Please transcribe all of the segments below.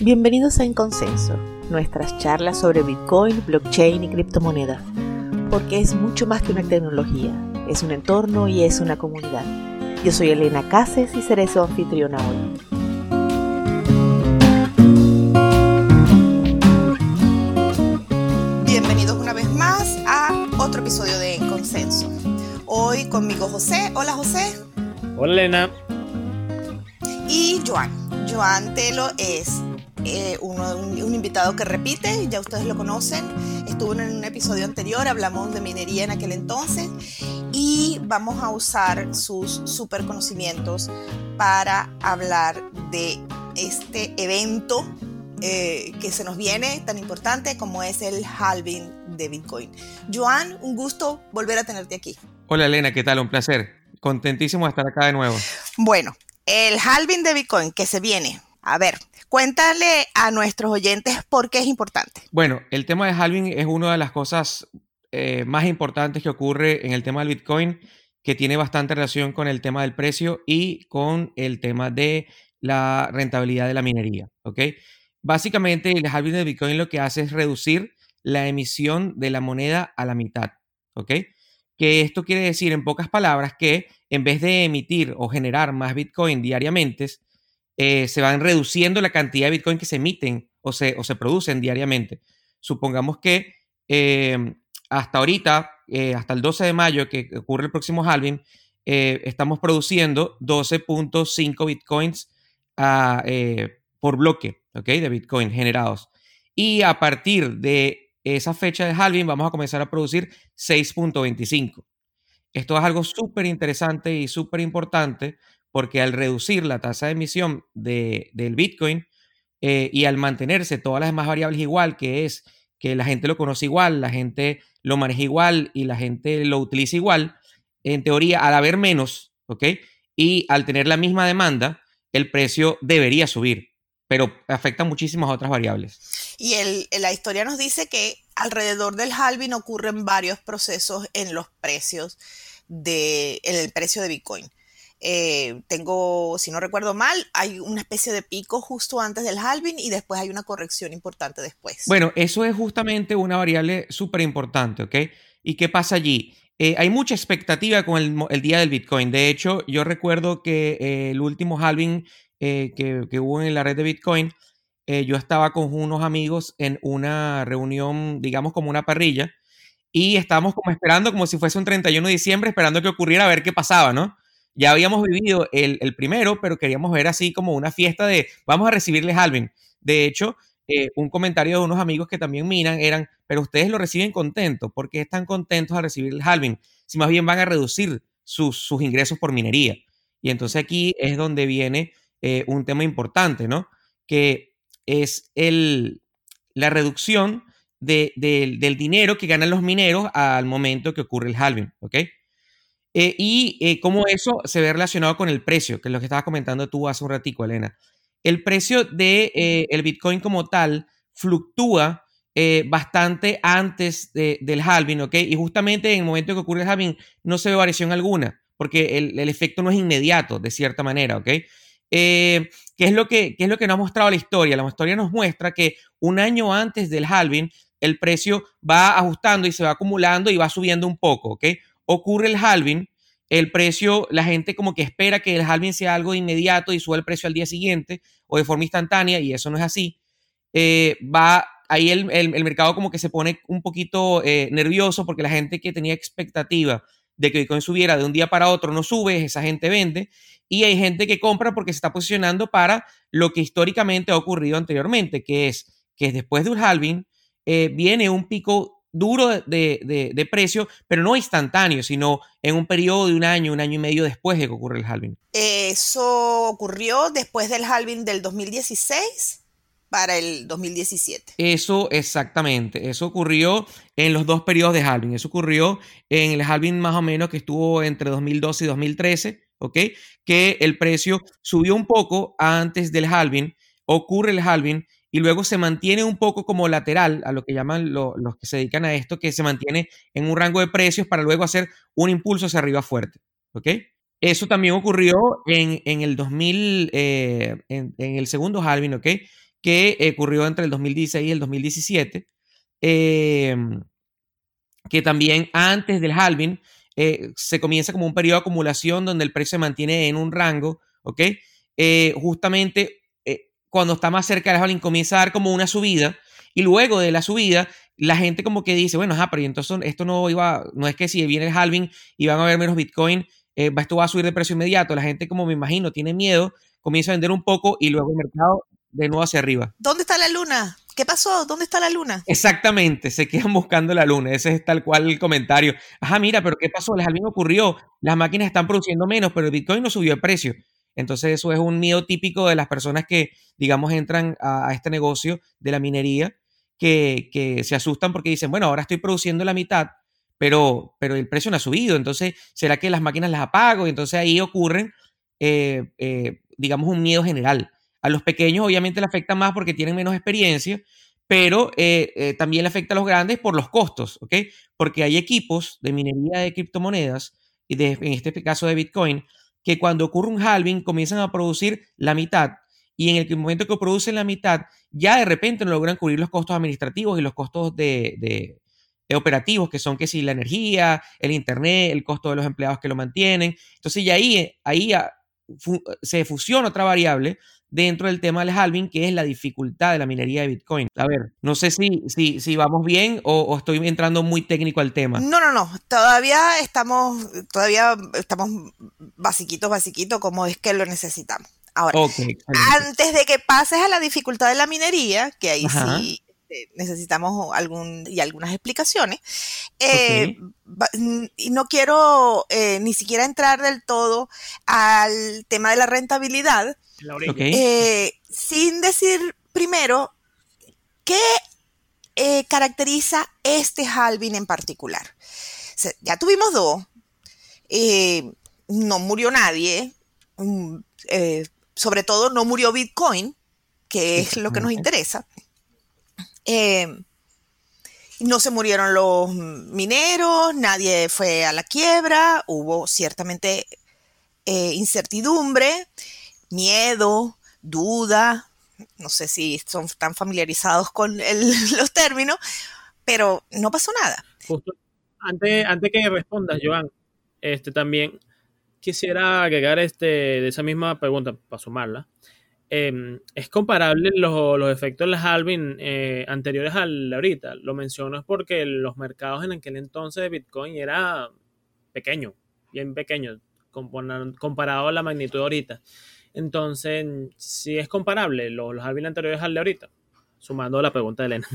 Bienvenidos a En Consenso, nuestras charlas sobre Bitcoin, blockchain y criptomonedas, porque es mucho más que una tecnología, es un entorno y es una comunidad. Yo soy Elena Cases y seré su anfitriona hoy. Bienvenidos una vez más a otro episodio de En Consenso. Hoy conmigo José. Hola José. Hola Elena. Y Joan. Joan Telo es eh, un, invitado que repite, ya ustedes lo conocen, estuvo en un episodio anterior, hablamos de minería en aquel entonces y vamos a usar sus super conocimientos para hablar de este evento eh, que se nos viene tan importante como es el halving de Bitcoin. Joan, un gusto volver a tenerte aquí. Hola Elena, ¿qué tal? Un placer. Contentísimo de estar acá de nuevo. Bueno, el halving de Bitcoin que se viene. A ver, Cuéntale a nuestros oyentes por qué es importante. Bueno, el tema de halving es una de las cosas eh, más importantes que ocurre en el tema del Bitcoin, que tiene bastante relación con el tema del precio y con el tema de la rentabilidad de la minería. ¿ok? Básicamente, el halving del Bitcoin lo que hace es reducir la emisión de la moneda a la mitad. ¿ok? Que esto quiere decir, en pocas palabras, que en vez de emitir o generar más Bitcoin diariamente, eh, se van reduciendo la cantidad de Bitcoin que se emiten o se, o se producen diariamente. Supongamos que em, hasta ahorita, eh, hasta el 12 de mayo, que ocurre el próximo halving, eh, estamos produciendo 12.5 Bitcoins ah, por bloque ¿okay? de Bitcoin generados. Y a partir de esa fecha de halving vamos a comenzar a producir 6.25. Esto es algo súper interesante y súper importante porque al reducir la tasa de emisión de, del Bitcoin eh, y al mantenerse todas las demás variables igual, que es que la gente lo conoce igual, la gente lo maneja igual y la gente lo utiliza igual, en teoría, al haber menos, ¿ok? Y al tener la misma demanda, el precio debería subir, pero afecta muchísimas otras variables. Y el, la historia nos dice que alrededor del halving ocurren varios procesos en los precios de, el precio de Bitcoin. Eh, tengo, si no recuerdo mal, hay una especie de pico justo antes del halving y después hay una corrección importante después. Bueno, eso es justamente una variable súper importante, ¿ok? ¿Y qué pasa allí? Eh, hay mucha expectativa con el, día del Bitcoin. De hecho, yo recuerdo que eh, el último halving que, que, hubo en la red de Bitcoin, yo estaba con unos amigos en una reunión, digamos como una parrilla, y estábamos como esperando, como si fuese un 31 de diciembre, esperando que ocurriera a ver qué pasaba, ¿no? Ya habíamos vivido el, primero, pero queríamos ver así como una fiesta de vamos a recibirles halving. De hecho, eh, un comentario de unos amigos que también miran eran, pero ustedes lo reciben contento, ¿por qué están contentos a recibir el halving? Si más bien van a reducir sus, sus ingresos por minería. Y entonces aquí es donde viene eh, un tema importante, ¿no? Que es el, la reducción del dinero que ganan los mineros al momento que ocurre el halving, ¿ok? Eh, y eh, cómo eso se ve relacionado con el precio, que es lo que estabas comentando tú hace un ratico, Elena. El precio del de, eh, el Bitcoin como tal fluctúa bastante antes del halving, ¿ok? Y justamente en el momento que ocurre el halving no se ve variación alguna, porque el, el efecto no es inmediato, de cierta manera, ¿ok? ¿qué, es lo que, ¿Qué es lo que nos ha mostrado la historia? La historia nos muestra que un año antes del halving, el precio va ajustando y se va acumulando y va subiendo un poco, ¿ok? Ocurre el halving, el precio, la gente como que espera que el halving sea algo inmediato y suba el precio al día siguiente o de forma instantánea y eso no es así. Eh, va ahí el, mercado como que se pone un poquito eh, nervioso porque la gente que tenía expectativa de que Bitcoin subiera de un día para otro no sube, esa gente vende y hay gente que compra porque se está posicionando para lo que históricamente ha ocurrido anteriormente, que es que después de un halving eh, viene un pico duro de, precio, pero no instantáneo, sino en un periodo de un año, un año y medio después de que ocurre el halving. Eso ocurrió después del halving del 2016 para el 2017. Eso exactamente, eso ocurrió en los dos periodos de halving, eso ocurrió en el halving más o menos que estuvo entre 2012 y 2013, ¿ok? Que el precio subió un poco antes del halving, ocurre el halving y luego se mantiene un poco como lateral a lo que llaman los que se dedican a esto, que se mantiene en un rango de precios para luego hacer un impulso hacia arriba fuerte. ¿Ok? Eso también ocurrió en, el 2000, eh, en, el segundo halving, ¿ok? que ocurrió entre el 2016 y el 2017, em, que también antes del halving eh, se comienza como un periodo de acumulación donde el precio se mantiene en un rango, ¿ok? Eh, justamente eh, cuando está más cerca del halving comienza a dar como una subida y luego de la subida la gente como que dice, bueno, ajá, pero entonces esto no iba, no es que si viene el halving y van a haber menos Bitcoin, esto va a subir de precio inmediato. La gente, como me imagino, tiene miedo, comienza a vender un poco y luego el mercado de nuevo hacia arriba. ¿Dónde está la luna? ¿Qué pasó? ¿Dónde está la luna? Exactamente, se quedan buscando la luna. Ese es tal cual el comentario. Ajá, mira, pero ¿qué pasó? El mismo ocurrió. Las máquinas están produciendo menos, pero el Bitcoin no subió de precio. Entonces eso es un miedo típico de las personas que, digamos, entran a, este negocio de la minería, que, que, se asustan porque dicen, bueno, ahora estoy produciendo la mitad, pero, pero el precio no ha subido. Entonces, ¿será que las máquinas las apago? Y entonces ahí ocurren, eh, eh, digamos, un miedo general. A los pequeños obviamente le afecta más porque tienen menos experiencia, pero eh, también le afecta a los grandes por los costos, ¿ok? Porque hay equipos de minería de criptomonedas, y de, en este caso de Bitcoin, que cuando ocurre un halving comienzan a producir la mitad y en el momento que producen la mitad, ya de repente no logran cubrir los costos administrativos y los costos de, operativos, que son que si la energía, el internet, el costo de los empleados que lo mantienen. Entonces, ya ahí, ahí ah, se fusiona otra variable dentro del tema del halving, que es la dificultad de la minería de Bitcoin. A ver, no sé si, si, si vamos bien o, estoy entrando muy técnico al tema. No, no, no, todavía estamos, todavía estamos basiquitos, basiquitos, como es que lo necesitamos. Ahora, antes de que pases a la dificultad de la minería, que ahí sí necesitamos algún y algunas explicaciones. Eh, y no quiero eh, ni siquiera entrar del todo al tema de la rentabilidad, eh, sin decir primero qué caracteriza este halving en particular. ya tuvimos dos, no murió nadie, mm, sobre todo no murió Bitcoin, que es lo que nos interesa. Eh, no se murieron los mineros, nadie fue a la quiebra, hubo ciertamente eh, incertidumbre, miedo, duda, no sé si son tan familiarizados con los términos, pero no pasó nada. Justo antes, antes que respondas, Joan, este, también quisiera agregar este, de esa misma pregunta, para sumarla, Em, es comparable los, efectos de las halving eh, anteriores al ahorita. Lo menciono es porque los mercados en aquel entonces de Bitcoin era pequeño, bien pequeño, comparado a la magnitud de ahorita. Entonces, si es comparable los, los halving anteriores al de ahorita, sumando la pregunta de Elena.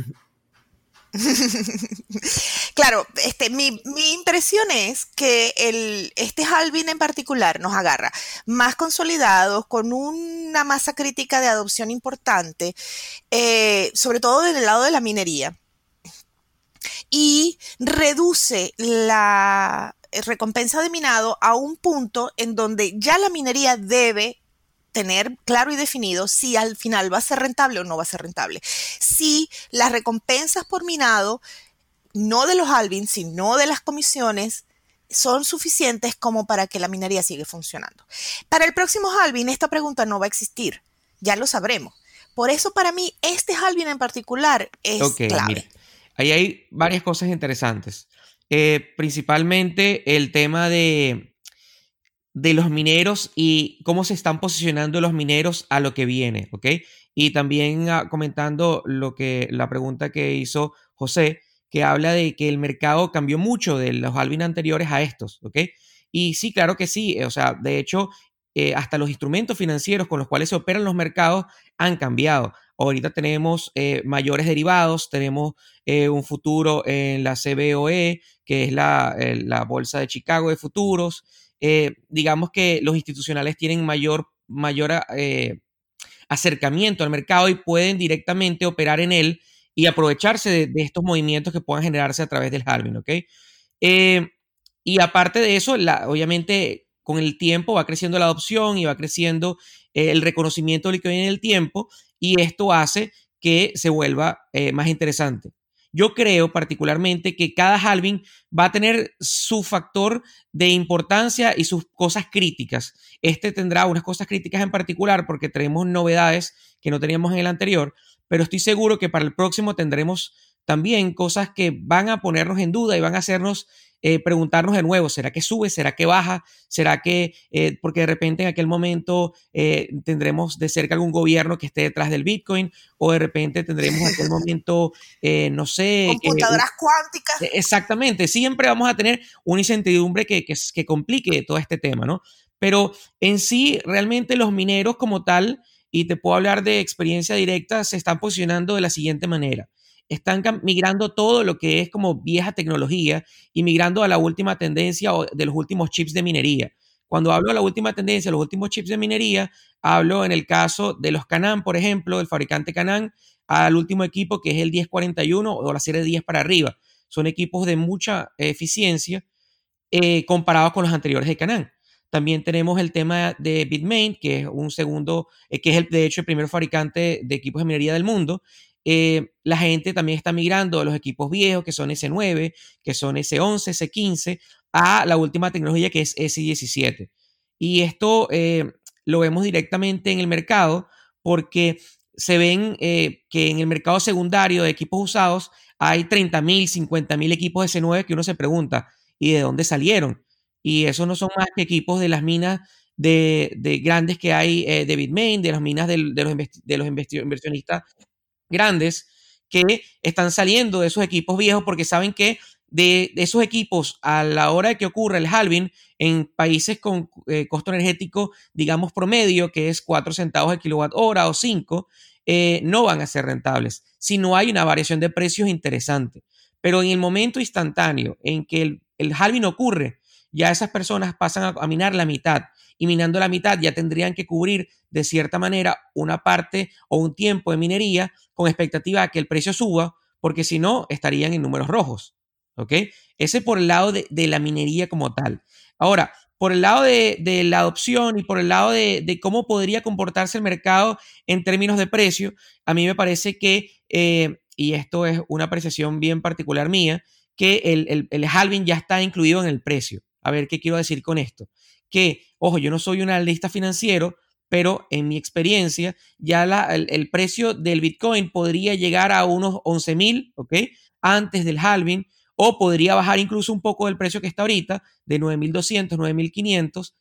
claro, este, mi, impresión es que el, este halving en particular nos agarra más consolidados, con una masa crítica de adopción importante, eh, sobre todo del lado de la minería, y reduce la recompensa de minado a un punto en donde ya la minería debe tener claro y definido si al final va a ser rentable o no va a ser rentable. Si las recompensas por minado, no de los halvings, sino de las comisiones, son suficientes como para que la minería siga funcionando. Para el próximo halving esta pregunta no va a existir, ya lo sabremos. Por eso para mí este halving en particular es clave. ahí hay varias cosas interesantes. Eh, principalmente el tema de de los mineros y cómo se están posicionando los mineros a lo que viene, ¿ok? Y también ah, comentando lo que la pregunta que hizo José, que habla de que el mercado cambió mucho de los halving anteriores a estos, ¿ok? Y sí, claro que sí, o sea, de hecho, eh, hasta los instrumentos financieros con los cuales se operan los mercados han cambiado. Ahorita tenemos eh, mayores derivados, tenemos eh, un futuro en la CBOE, que es la, la Bolsa de Chicago de Futuros, eh, digamos que los institucionales tienen mayor, mayor eh, acercamiento al mercado y pueden directamente operar en él y aprovecharse de, estos movimientos que puedan generarse a través del halving, ¿ok? Eh, y aparte de eso, obviamente con el tiempo va creciendo la adopción y va creciendo el reconocimiento del que viene en el tiempo y esto hace que se vuelva más interesante. Yo creo particularmente que cada halving va a tener su factor de importancia y sus cosas críticas. Este tendrá unas cosas críticas en particular porque tenemos novedades que no teníamos en el anterior, pero estoy seguro que para el próximo tendremos también cosas que van a ponernos en duda y van a hacernos eh, preguntarnos de nuevo, ¿será que sube? ¿Será que baja? ¿Será que, eh, porque de repente en aquel momento eh, tendremos de cerca algún gobierno que esté detrás del Bitcoin? O de repente tendremos en aquel momento, no sé... Computadoras cuánticas. E, exactamente, siempre vamos a tener una incertidumbre que, que, que complique todo este tema, ¿no? Pero en sí, realmente los mineros como tal, y te puedo hablar de experiencia directa, se están posicionando de la siguiente manera están migrando todo lo que es como vieja tecnología y migrando a la última tendencia de los últimos chips de minería. Cuando hablo de la última tendencia, los últimos chips de minería, hablo en el caso de los Canan, por ejemplo, del fabricante Canan, al último equipo que es el 1041 o la serie 10 para arriba. Son equipos de mucha eficiencia eh, comparados con los anteriores de Canan. También tenemos el tema de Bitmain, que es un segundo, eh, que es el, de hecho el primer fabricante de equipos de minería del mundo eh, la gente también está migrando de los equipos viejos, que son S9, que son S11, S15, a la última tecnología que es S17. Y esto eh, lo vemos directamente en el mercado porque se ven eh, que en el mercado secundario de equipos usados hay 30.000, 50.000 equipos S9 que uno se pregunta, ¿y de dónde salieron? Y esos no son más que equipos de las minas de, grandes que hay de Bitmain, de las minas de, los, de los inversionistas grandes que están saliendo de esos equipos viejos porque saben que de, esos equipos a la hora de que ocurra el halving en países con eh, costo energético, digamos, promedio, que es 4 centavos de kilowatt hora o 5, eh, no van a ser rentables si no hay una variación de precios interesante. Pero en el momento instantáneo en que el, halving ocurre, ya esas personas pasan a, minar la mitad y minando la mitad ya tendrían que cubrir de cierta manera una parte o un tiempo de minería con expectativa de que el precio suba, porque si no estarían en números rojos. ¿Ok? Ese por el lado de, la minería como tal. Ahora, por el lado de, la adopción y por el lado de, cómo podría comportarse el mercado en términos de precio, a mí me parece que, eh, y esto es una apreciación bien particular mía, que el, el, el halving ya está incluido en el precio. A ver, ¿qué quiero decir con esto? Que, ojo, yo no soy un analista financiero, pero en mi experiencia, ya el, precio del Bitcoin podría llegar a unos 11 mil, ¿ok? Antes del halving, o podría bajar incluso un poco del precio que está ahorita, de 9.200, 9.500,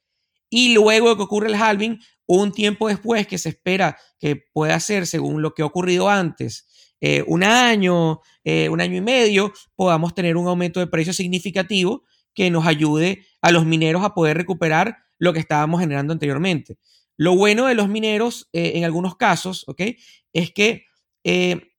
y luego de que ocurre el halving, un tiempo después que se espera que pueda ser, según lo que ha ocurrido antes, eh, un año, eh, un año y medio, podamos tener un aumento de precio significativo que nos ayude a los mineros a poder recuperar lo que estábamos generando anteriormente. Lo bueno de los mineros, eh, en algunos casos, ¿ok? Es que eh,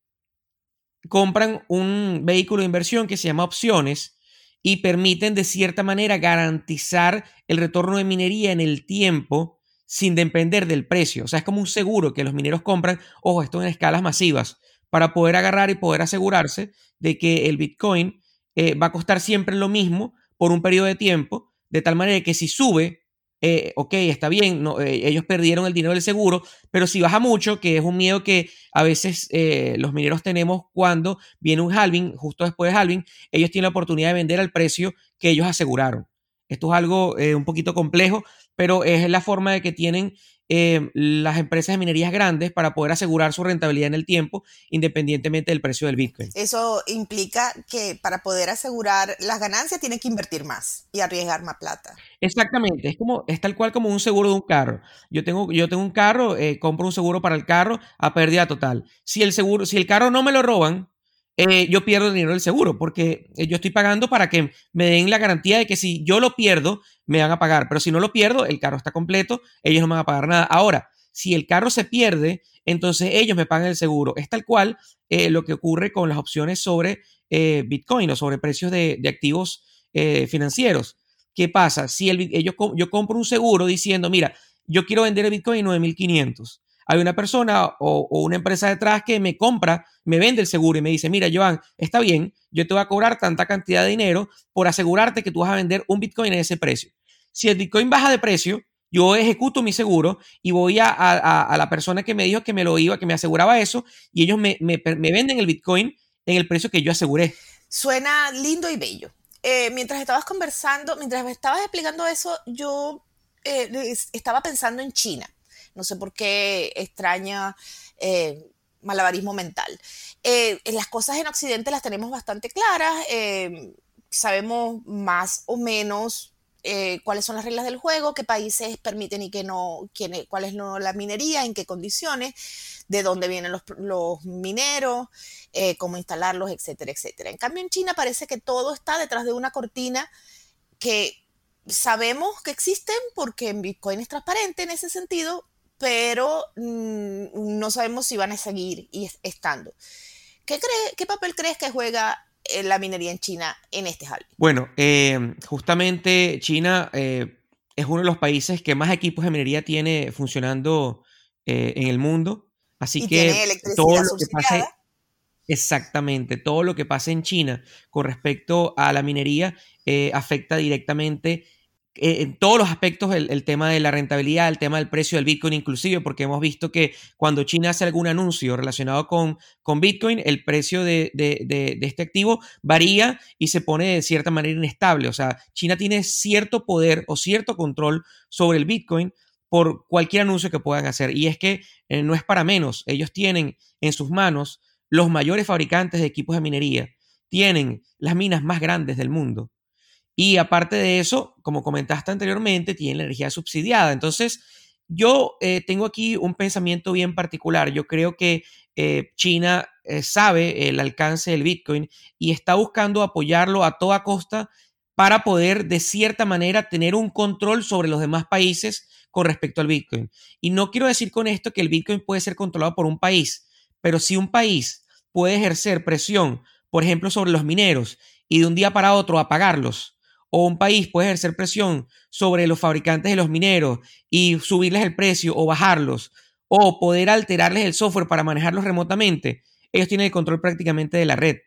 compran un vehículo de inversión que se llama opciones y permiten de cierta manera garantizar el retorno de minería en el tiempo sin depender del precio. O sea, es como un seguro que los mineros compran, ojo, esto en escalas masivas, para poder agarrar y poder asegurarse de que el Bitcoin eh, va a costar siempre lo mismo por un periodo de tiempo, de tal manera que si sube, eh, ok, está bien, no, eh, ellos perdieron el dinero del seguro, pero si baja mucho, que es un miedo que a veces eh, los mineros tenemos cuando viene un halving, justo después de halving, ellos tienen la oportunidad de vender al precio que ellos aseguraron. Esto es algo un poquito complejo, pero es la forma de que tienen eh, las empresas de minerías grandes para poder asegurar su rentabilidad en el tiempo, independientemente del precio del Bitcoin. Eso implica que para poder asegurar las ganancias tienen que invertir más y arriesgar más plata. Exactamente, es como es tal cual como un seguro de un carro. Yo tengo, yo tengo un carro, eh, compro un seguro para el carro a pérdida total. Si el seguro, si el carro no me lo roban, eh, yo pierdo el dinero del seguro porque eh, yo estoy pagando para que me den la garantía de que si yo lo pierdo, me van a pagar. Pero si no lo pierdo, el carro está completo, ellos no me van a pagar nada. Ahora, si el carro se pierde, entonces ellos me pagan el seguro. Es tal cual eh, lo que ocurre con las opciones sobre Bitcoin o sobre precios de, activos financieros. ¿Qué pasa? Si yo compro un seguro diciendo, mira, yo quiero vender el Bitcoin en 9500 hay una persona o, una empresa detrás que me compra, me vende el seguro y me dice, mira, Joan, está bien, yo te voy a cobrar tanta cantidad de dinero por asegurarte que tú vas a vender un Bitcoin en ese precio. Si el Bitcoin baja de precio, yo ejecuto mi seguro y voy a, la persona que me dijo que me lo iba, que me aseguraba eso, y ellos me, me, venden el Bitcoin en el precio que yo aseguré. Suena lindo y bello. Eh, mientras estabas conversando, mientras me estabas explicando eso, yo eh, estaba pensando en China. No sé por qué extraña eh, malabarismo mental. las cosas en Occidente las tenemos bastante claras. sabemos más o menos eh, cuáles son las reglas del juego, qué países permiten y qué no, quién, cuál es no, la minería, en qué condiciones, de dónde vienen los, los mineros, eh, cómo instalarlos, etcétera, etcétera. En cambio, en China parece que todo está detrás de una cortina que sabemos que existen porque en Bitcoin es transparente en ese sentido, pero mm, no sabemos si van a seguir y estando. ¿Qué, cree, ¿Qué papel crees que juega la minería en China en este halving? Bueno, eh, justamente China eh, es uno de los países que más equipos de minería tiene funcionando eh, en el mundo. Así que todo lo que pase, exactamente, todo lo que pase en China con respecto a la minería afecta directamente eh, en todos los aspectos el, tema de la rentabilidad, el tema del precio del Bitcoin inclusive, porque hemos visto que cuando China hace algún anuncio relacionado con, con Bitcoin, el precio de, de, este activo varía y se pone de cierta manera inestable. O sea, China tiene cierto poder o cierto control sobre el Bitcoin por cualquier anuncio que puedan hacer. Y es que eh, no es para menos, ellos tienen en sus manos los mayores fabricantes de equipos de minería, tienen las minas más grandes del mundo y aparte de eso, como comentaste anteriormente, tiene la energía subsidiada. Entonces, yo eh, tengo aquí un pensamiento bien particular. Yo creo que eh, China eh, sabe el alcance del Bitcoin y está buscando apoyarlo a toda costa para poder, de cierta manera, tener un control sobre los demás países con respecto al Bitcoin. Y no quiero decir con esto que el Bitcoin puede ser controlado por un país, pero si un país puede ejercer presión, por ejemplo, sobre los mineros y de un día para otro apagarlos, o un país puede ejercer presión sobre los fabricantes de los mineros y subirles el precio o bajarlos, o poder alterarles el software para manejarlos remotamente, ellos tienen el control prácticamente de la red.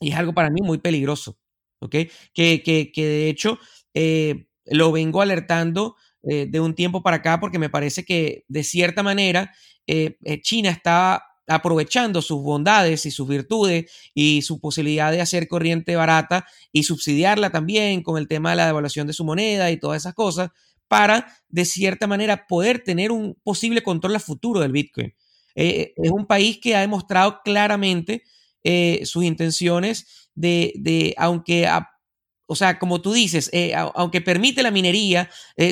Y es algo para mí muy peligroso, ¿ok? Que, que, que de hecho eh, lo vengo alertando eh, de un tiempo para acá porque me parece que de cierta manera eh, China está aprovechando sus bondades y sus virtudes y su posibilidad de hacer corriente barata y subsidiarla también con el tema de la devaluación de su moneda y todas esas cosas para, de cierta manera, poder tener un posible control a futuro del Bitcoin. Eh, es un país que ha demostrado claramente eh, sus intenciones de, aunque, o sea, como tú dices, eh, aunque permite la minería,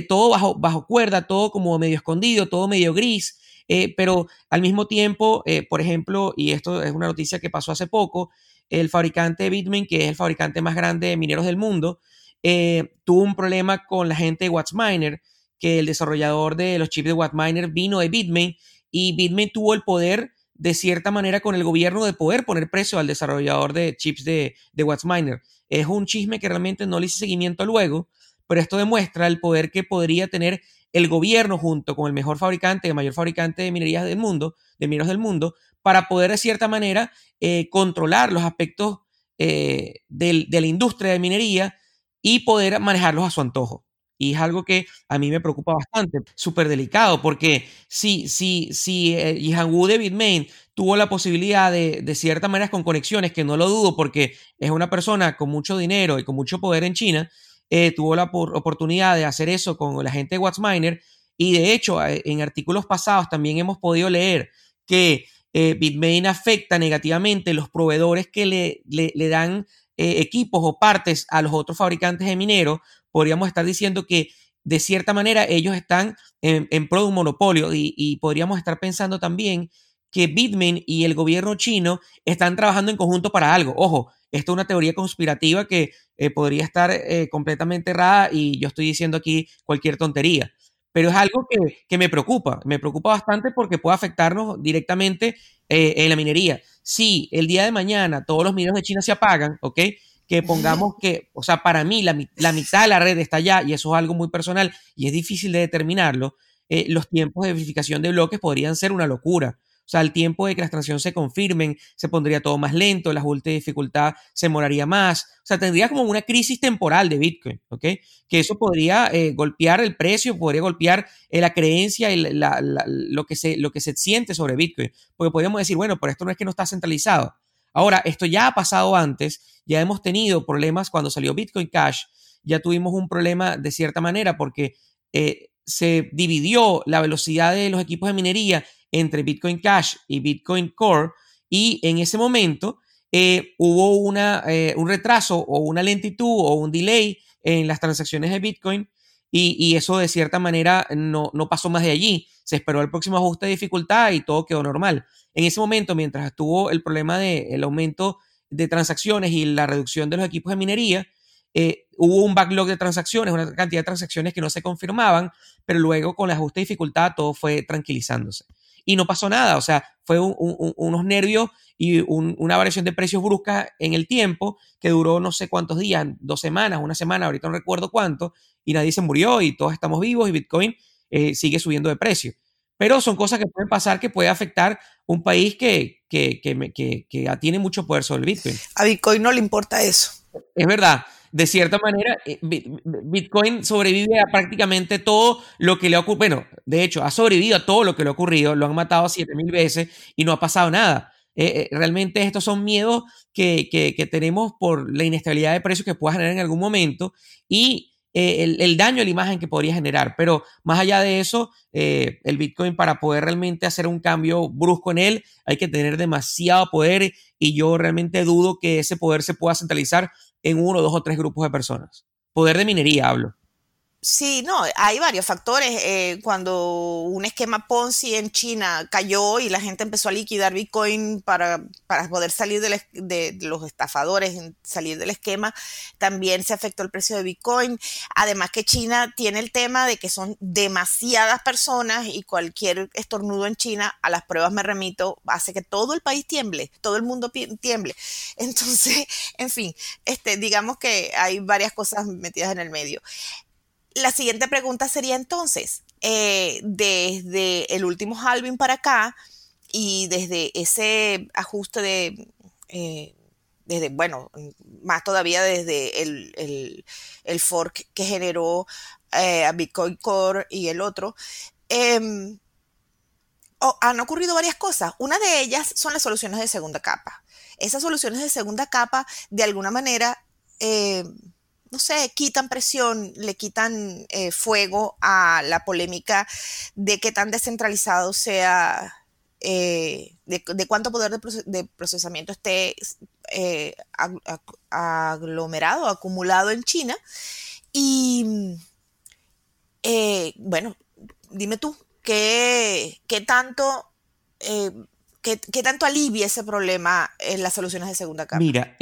todo bajo, bajo cuerda, todo como medio escondido, todo medio gris, eh, pero al mismo tiempo, eh, por ejemplo, y esto es una noticia que pasó hace poco, el fabricante Bitmain, que es el fabricante más grande de mineros del mundo, eh, tuvo un problema con la gente de WatchMiner, que el desarrollador de los chips de WatchMiner vino de Bitmain y Bitmain tuvo el poder de cierta manera con el gobierno de poder poner precio al desarrollador de chips de, de WatchMiner. Es un chisme que realmente no le hice seguimiento luego, pero esto demuestra el poder que podría tener el gobierno junto con el mejor fabricante, el mayor fabricante de minerías del mundo, de mineros del mundo, para poder de cierta manera eh, controlar los aspectos eh, de la industria de minería y poder manejarlos a su antojo. Y es algo que a mí me preocupa bastante, súper delicado, porque si, si, si eh, de Bitmain tuvo la posibilidad de, de cierta manera con conexiones, que no lo dudo porque es una persona con mucho dinero y con mucho poder en China, eh, tuvo la oportunidad de hacer eso con la gente de WhatsMiner y de hecho eh, en artículos pasados también hemos podido leer que eh, Bitmain afecta negativamente los proveedores que le, le, dan equipos o partes a los otros fabricantes de mineros. Podríamos estar diciendo que de cierta manera ellos están en, en pro de un monopolio y podríamos estar pensando también que Bitmain y el gobierno chino están trabajando en conjunto para algo. Ojo, esto es una teoría conspirativa que eh, podría estar eh, completamente errada y yo estoy diciendo aquí cualquier tontería. Pero es algo que, me preocupa, me preocupa bastante porque puede afectarnos directamente eh, en la minería. Si el día de mañana todos los mineros de China se apagan, ¿ok? Que pongamos que, o sea, para mí la, la mitad de la red está allá y eso es algo muy personal y es difícil de determinarlo, los tiempos de verificación de bloques podrían ser una locura. O sea, el tiempo de que las transacciones se confirmen se pondría todo más lento, la de dificultad se moraría más. O sea, tendría como una crisis temporal de Bitcoin, ¿ok? Que eso podría eh, golpear el precio, podría golpear eh, la creencia y lo, que se, lo que se siente sobre Bitcoin. Porque podríamos decir, bueno, pero esto no es que no está centralizado. Ahora, esto ya ha pasado antes, ya hemos tenido problemas cuando salió Bitcoin Cash, ya tuvimos un problema de cierta manera porque eh, se dividió la velocidad de los equipos de minería entre Bitcoin Cash y Bitcoin Core y en ese momento eh, hubo una, eh, un retraso o una lentitud o un delay en las transacciones de Bitcoin y, eso de cierta manera no, no, pasó más de allí. Se esperó el próximo ajuste de dificultad y todo quedó normal. En ese momento, mientras estuvo el problema del aumento de transacciones y la reducción de los equipos de minería, eh, hubo un backlog de transacciones, una cantidad de transacciones que no se confirmaban, pero luego con el ajuste de dificultad todo fue tranquilizándose. Y no pasó nada, o sea, fue unos nervios y una variación de precios brusca en el tiempo que duró no sé cuántos días, dos semanas, una semana, ahorita no recuerdo cuánto, y nadie se murió y todos estamos vivos y Bitcoin eh, sigue subiendo de precio. Pero son cosas que pueden pasar que puede afectar un país que, que, que, que tiene mucho poder sobre el Bitcoin. A Bitcoin no le importa eso. Es verdad de cierta manera, eh, Bitcoin sobrevive a prácticamente todo lo que le ha ocurrido. Bueno, de hecho, ha sobrevivido a todo lo que le ha ocurrido, lo han matado siete mil veces y no ha pasado nada. Eh, eh, realmente estos son miedos que, que, tenemos por la inestabilidad de precios que pueda generar en algún momento y el, el, daño a la imagen que podría generar. Pero más allá de eso, el Bitcoin para poder realmente hacer un cambio brusco en él, hay que tener demasiado poder y yo realmente dudo que ese poder se pueda centralizar en uno, dos o tres grupos de personas. Poder de minería hablo. Sí, no, hay varios factores. Eh, cuando un esquema Ponzi en China cayó y la gente empezó a liquidar Bitcoin para, poder salir de, de, los estafadores, salir del esquema, también se afectó el precio de Bitcoin. Además que China tiene el tema de que son demasiadas personas y cualquier estornudo en China, a las pruebas me remito, hace que todo el país tiemble, todo el mundo tiemble. Entonces, en fin, este, digamos que hay varias cosas metidas en el medio la siguiente pregunta sería entonces, eh, desde el último halving para acá y desde ese ajuste de, eh, desde, bueno, más todavía desde el, fork que generó eh, a Bitcoin Core y el otro, em, han ocurrido varias cosas. Una de ellas son las soluciones de segunda capa. Esas soluciones de segunda capa, de alguna manera, no sé, quitan presión, le quitan eh, fuego a la polémica de qué tan descentralizado sea, eh, de, cuánto poder de, procesamiento esté eh, aglomerado, acumulado en China. Y bueno, dime tú, ¿qué, qué tanto... ¿Qué, ¿Qué, tanto alivia ese problema en las soluciones de segunda capa? Mira,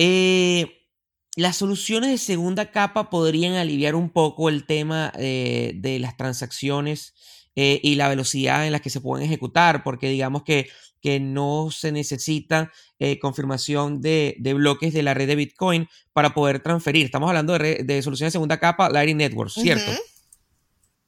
las soluciones de segunda capa podrían aliviar un poco el tema eh, de las transacciones eh, y la velocidad en la que se pueden ejecutar, porque digamos que, que no se necesita eh, confirmación de, bloques de la red de Bitcoin para poder transferir. Estamos hablando de, soluciones de segunda capa, Lightning Network, ¿cierto?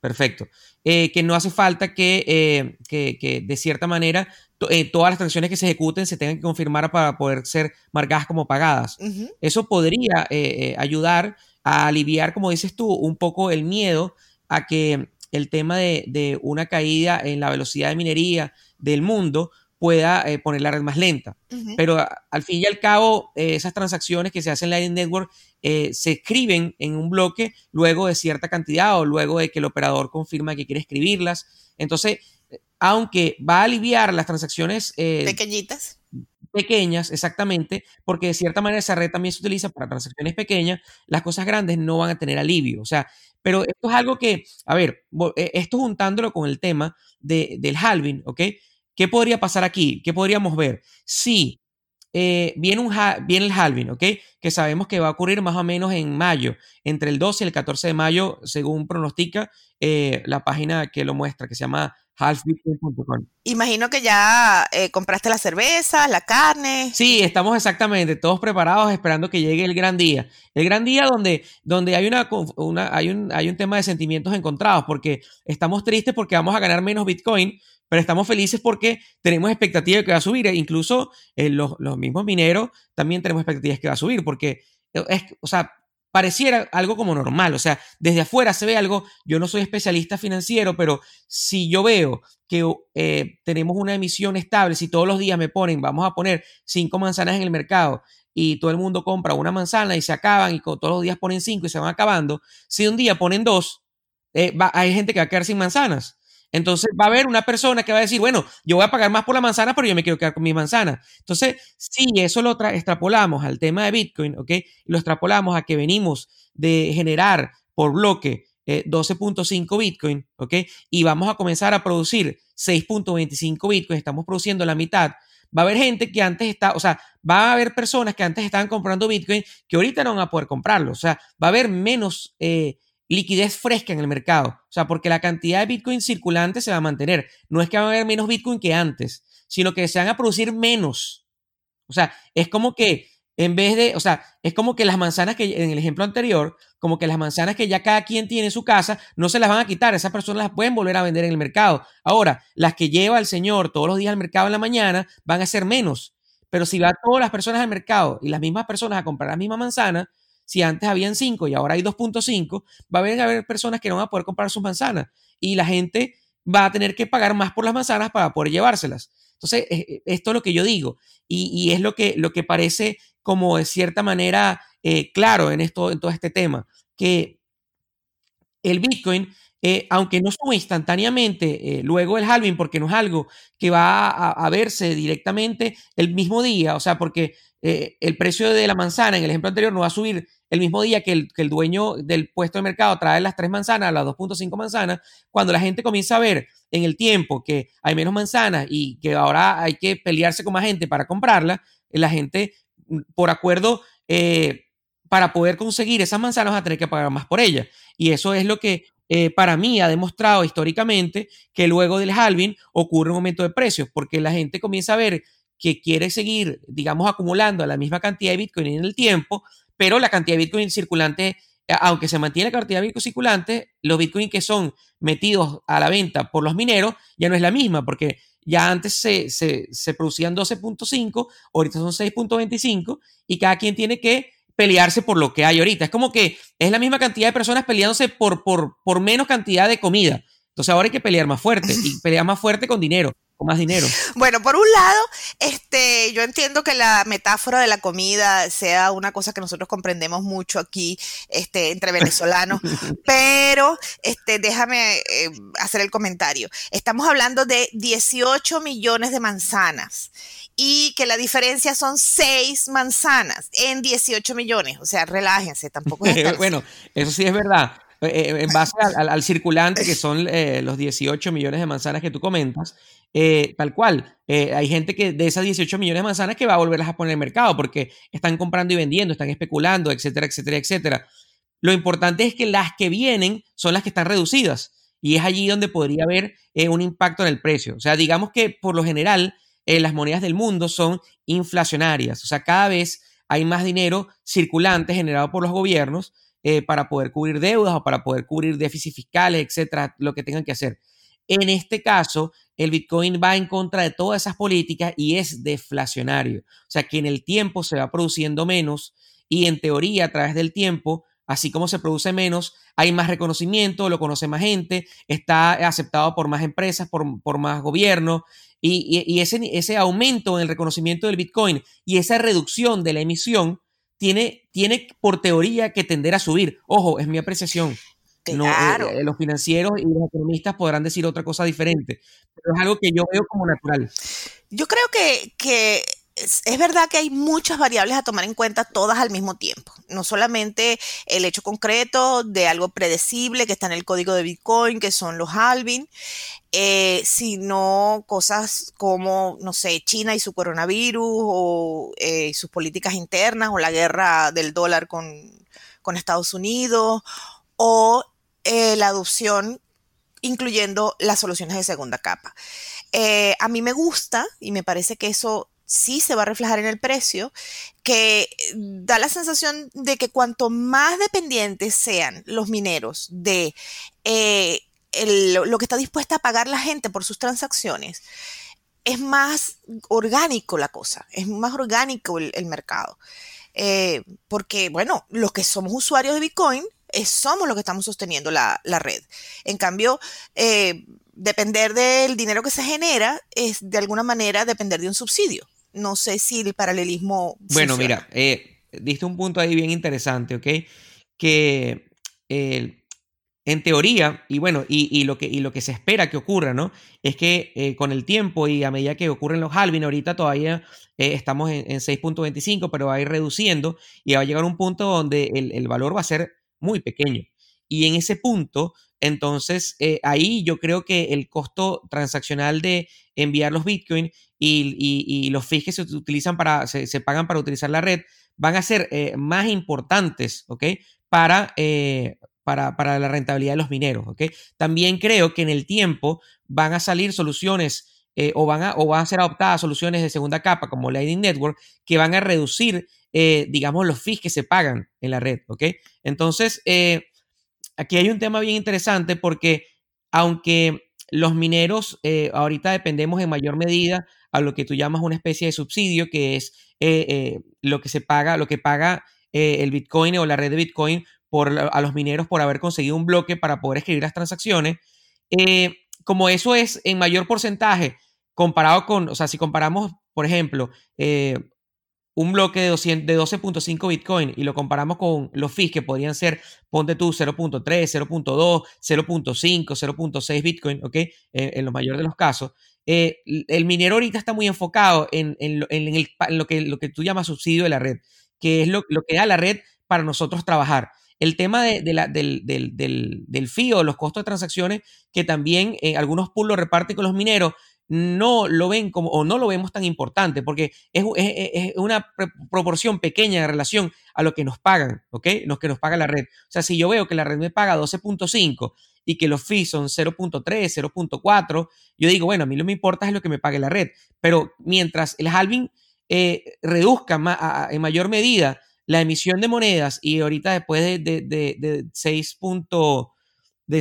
Perfecto. que no hace falta que, que, de cierta manera eh, todas las transacciones que se ejecuten se tengan que confirmar para poder ser marcadas como pagadas. Eso podría eh, eh, ayudar a aliviar, como dices tú, un poco el miedo a que el tema de, una caída en la velocidad de minería del mundo pueda poner la red más lenta. Pero al fin y al cabo, esas transacciones que se hacen en Lightning Network se escriben en un bloque luego de cierta cantidad o luego de que el operador confirma que quiere escribirlas. Entonces, aunque va a aliviar las transacciones eh, pequeñitas. Pequeñas, exactamente, porque de cierta manera esa red también se utiliza para transacciones pequeñas, las cosas grandes no van a tener alivio. O sea, pero esto es algo que, a ver, eh, esto juntándolo con el tema del halving, ¿ok? ¿Qué podría pasar aquí? ¿Qué podríamos ver? Si eh, viene, un viene el halving, ¿ok? Que sabemos que va a ocurrir más o menos en mayo, entre el 12 y el 14 de mayo, según pronostica la página que lo muestra, que se llama halfbitcoin.com. Imagino que ya eh, compraste la cerveza, la carne. Sí, estamos exactamente todos preparados esperando que llegue el gran día. El gran día donde, donde hay, una, hay, un, hay un tema de sentimientos encontrados, porque estamos tristes porque vamos a ganar menos Bitcoin, pero estamos felices porque tenemos expectativa de que va a subir. E incluso eh, los, los, mismos mineros también tenemos expectativas que va a subir, porque es, o sea, pareciera algo como normal. O sea, desde afuera se ve algo, yo no soy especialista financiero, pero si yo veo que eh, tenemos una emisión estable, si todos los días me ponen, vamos a poner cinco manzanas en el mercado y todo el mundo compra una manzana y se acaban y todos los días ponen cinco y se van acabando, si un día ponen dos, eh, hay gente que va a quedar sin manzanas. Entonces va a haber una persona que va a decir, bueno, yo voy a pagar más por la manzana, pero yo me quiero quedar con mi manzana. Entonces, si eso lo extrapolamos al tema de Bitcoin, ¿ok? Lo extrapolamos a que venimos de generar por bloque 12.5 eh, Bitcoin, ¿ok? Y vamos a comenzar a producir 6.25 Bitcoin, estamos produciendo la mitad. Va a haber gente que antes está, o sea, va a haber personas que antes estaban comprando Bitcoin que ahorita no van a poder comprarlo. O sea, va a haber menos... Eh, liquidez fresca en el mercado. O sea, porque la cantidad de Bitcoin circulante se va a mantener. No es que va a haber menos Bitcoin que antes, sino que se van a producir menos. O sea, es como que en vez de, o sea, es como que las manzanas que en el ejemplo anterior, como que las manzanas que ya cada quien tiene en su casa, no se las van a quitar, esas personas las pueden volver a vender en el mercado. Ahora, las que lleva el señor todos los días al mercado en la mañana van a ser menos. Pero si va todas las personas al mercado y las mismas personas a comprar la misma manzana, si antes habían 5 y ahora hay 2.5, va a haber, personas que no van a poder comprar sus manzanas y la gente va a tener que pagar más por las manzanas para poder llevárselas. Entonces, eh, eh, esto es lo que yo digo y, es lo que, lo que parece como de cierta manera eh, claro en, esto, en todo este tema, que el Bitcoin aunque no sube instantáneamente luego el halving, porque no es algo que va a, verse directamente el mismo día, o sea, porque el precio de la manzana en el ejemplo anterior no va a subir el mismo día que el, dueño del puesto de mercado trae las tres manzanas, las 2.5 manzanas, cuando la gente comienza a ver en el tiempo que hay menos manzanas y que ahora hay que pelearse con más gente para comprarla, la gente, por acuerdo, eh, para poder conseguir esas manzanas va a tener que pagar más por ellas. Y eso es lo que eh, para mí ha demostrado históricamente que luego del halving ocurre un aumento de precios, porque la gente comienza a ver que quiere seguir, digamos, acumulando la misma cantidad de Bitcoin en el tiempo, pero la cantidad de Bitcoin circulante, eh, aunque se mantiene la cantidad de Bitcoin circulante, los Bitcoin que son metidos a la venta por los mineros ya no es la misma, porque ya antes se, se, producían 12.5, ahorita son 6.25 y cada quien tiene que pelearse por lo que hay ahorita. Es como que es la misma cantidad de personas peleándose por, por, por menos cantidad de comida. Entonces ahora hay que pelear más fuerte y pelear más fuerte con dinero más dinero. Bueno, por un lado, este, yo entiendo que la metáfora de la comida sea una cosa que nosotros comprendemos mucho aquí, este, entre venezolanos, pero, este, déjame eh, hacer el comentario. Estamos hablando de 18 millones de manzanas y que la diferencia son 6 manzanas en 18 millones. O sea, relájense, tampoco es Bueno, eso sí es verdad. Eh, eh, en base al, circulante, que son los 18 millones de manzanas que tú comentas, eh, tal cual. Eh, hay gente que de esas 18 millones de manzanas que va a volverlas a poner en el mercado porque están comprando y vendiendo, están especulando, etcétera, etcétera, etcétera. Lo importante es que las que vienen son las que están reducidas y es allí donde podría haber eh, un impacto en el precio. O sea, digamos que por lo general las monedas del mundo son inflacionarias. O sea, cada vez hay más dinero circulante generado por los gobiernos para poder cubrir deudas o para poder cubrir déficits fiscales, etcétera, lo que tengan que hacer. En este caso, el Bitcoin va en contra de todas esas políticas y es deflacionario. O sea que en el tiempo se va produciendo menos y en teoría a través del tiempo, así como se produce menos, hay más reconocimiento, lo conoce más gente, está aceptado por más empresas, por, más gobierno y, ese, ese, aumento en el reconocimiento del Bitcoin y esa reducción de la emisión tiene, tiene por teoría que tender a subir. Ojo, es mi apreciación. No, eh, eh, los financieros y los economistas podrán decir otra cosa diferente, pero es algo que yo veo como natural. Yo creo que, que es, verdad que hay muchas variables a tomar en cuenta todas al mismo tiempo. No solamente el hecho concreto de algo predecible que está en el código de Bitcoin, que son los halving, eh, sino cosas como, no sé, China y su coronavirus o sus políticas internas o la guerra del dólar con, Estados Unidos o eh, la adopción incluyendo las soluciones de segunda capa. Eh, a mí me gusta y me parece que eso sí se va a reflejar en el precio, que da la sensación de que cuanto más dependientes sean los mineros de eh, lo que está dispuesta a pagar la gente por sus transacciones, es más orgánico la cosa, es más orgánico el mercado. porque, bueno, los que somos usuarios de Bitcoin somos los que estamos sosteniendo la, red. En cambio, depender del dinero que se genera es de alguna manera depender de un subsidio. No sé si el paralelismo. Bueno, mira, diste un punto ahí bien interesante, ¿ok? Que en teoría, y bueno, y, lo que, y lo que se espera que ocurra, ¿no? Es que eh, con el tiempo y a medida que ocurren los halving, ahorita todavía eh, estamos en, 6.25, pero va a ir reduciendo y va a llegar un punto donde el, valor va a ser muy pequeño. Y en ese punto, entonces, eh, ahí yo creo que el costo transaccional de enviar los Bitcoin y, los fees que se utilizan para, se, pagan para utilizar la red, van a ser más importantes, ¿ok? Para, para, la rentabilidad de los mineros. También creo que en el tiempo van a salir soluciones eh, o, van a, o van a ser adoptadas soluciones de segunda capa como Lightning Network que van a reducir, eh, digamos, los fees que se pagan en la red. Entonces, eh, aquí hay un tema bien interesante porque aunque los mineros ahorita dependemos en mayor medida a lo que tú llamas una especie de subsidio, que es lo que se paga, lo que paga el Bitcoin o la red de Bitcoin a los mineros por haber conseguido un bloque para poder escribir las transacciones. Eh, como eso es en mayor porcentaje comparado con, o sea, si comparamos, por ejemplo, eh, un bloque de, de 12.5 Bitcoin y lo comparamos con los fees que podrían ser, ponte tú 0.3, 0.2, 0.5, 0.6 Bitcoin, ¿ok? Eh, en lo mayor de los casos. el minero ahorita está muy enfocado en, lo, que, tú llamas subsidio de la red, que es lo, que da la red para nosotros trabajar. El tema de, la, del, del, del, FIO, los costos de transacciones, que también eh, algunos pools lo reparten con los mineros, no lo ven como, o no lo vemos tan importante, porque es, una proporción pequeña en relación a lo que nos pagan, ¿ok? Lo que nos paga la red. O sea, si yo veo que la red me paga 12.5 y que los fees son 0.3, 0.4, yo digo, bueno, a mí lo que me importa es lo que me pague la red. Pero mientras el halving eh, reduzca en mayor medida la emisión de monedas y ahorita después de, de, de, de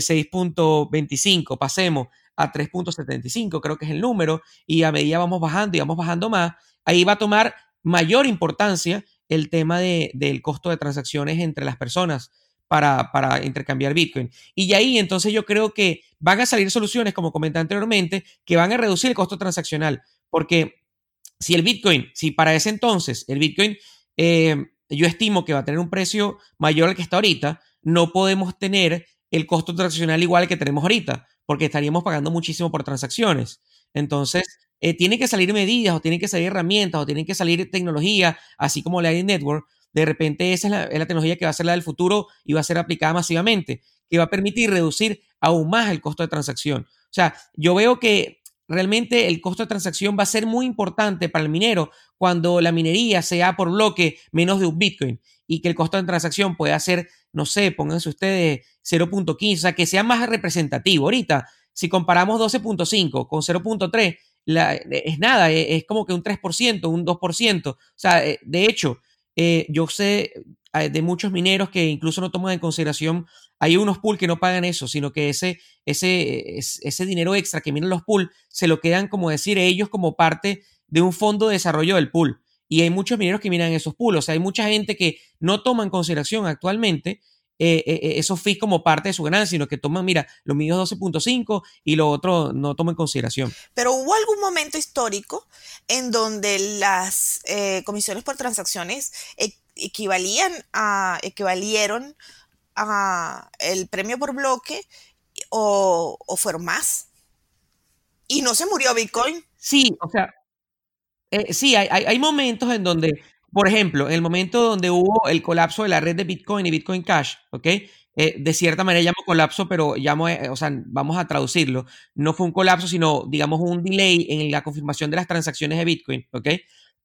6.25 pasemos a 3.75, creo que es el número, y a medida vamos bajando y vamos bajando más, ahí va a tomar mayor importancia el tema del costo de transacciones entre las personas para, para, intercambiar Bitcoin. Y ahí entonces yo creo que van a salir soluciones, como comenté anteriormente, que van a reducir el costo transaccional, porque si el Bitcoin, si para ese entonces el Bitcoin eh, yo estimo que va a tener un precio mayor al que está ahorita, no podemos tener el costo transaccional igual que tenemos ahorita, porque estaríamos pagando muchísimo por transacciones. Entonces, eh, tienen que salir medidas o tienen que salir herramientas o tienen que salir tecnología, así como la Network. De repente esa es la, es la, tecnología que va a ser la del futuro y va a ser aplicada masivamente, que va a permitir reducir aún más el costo de transacción. O sea, yo veo que realmente el costo de transacción va a ser muy importante para el minero cuando la minería sea por bloque menos de un Bitcoin y que el costo de transacción pueda ser, no sé, pónganse ustedes 0.15, o sea, que sea más representativo. Ahorita, si comparamos 12.5 con 0.3, es nada, es, como que un 3%, un 2%. O sea, eh, de hecho, eh, yo sé eh, de muchos mineros que incluso no toman en consideración, hay unos pools que no pagan eso, sino que ese, ese, ese dinero extra que miran los pools se lo quedan, como decir, ellos como parte de un fondo de desarrollo del pool. Y hay muchos mineros que miran esos pools. O sea, hay mucha gente que no toma en consideración actualmente eh, esos fees como parte de su ganancia, sino que toman, mira, lo mío es 12.5 y lo otro no toma en consideración. Pero hubo algún momento histórico en donde las comisiones por transacciones equivalían a, equivalieron a el premio por bloque o, fueron más. Y no se murió Bitcoin. Sí, o sea, eh, sí, hay, hay, momentos en donde, por ejemplo, en el momento donde hubo el colapso de la red de Bitcoin y Bitcoin Cash, ¿ok? Eh, de cierta manera llamo colapso, pero llamo, eh, o sea, vamos a traducirlo. No fue un colapso, sino, digamos, un delay en la confirmación de las transacciones de Bitcoin, ¿ok?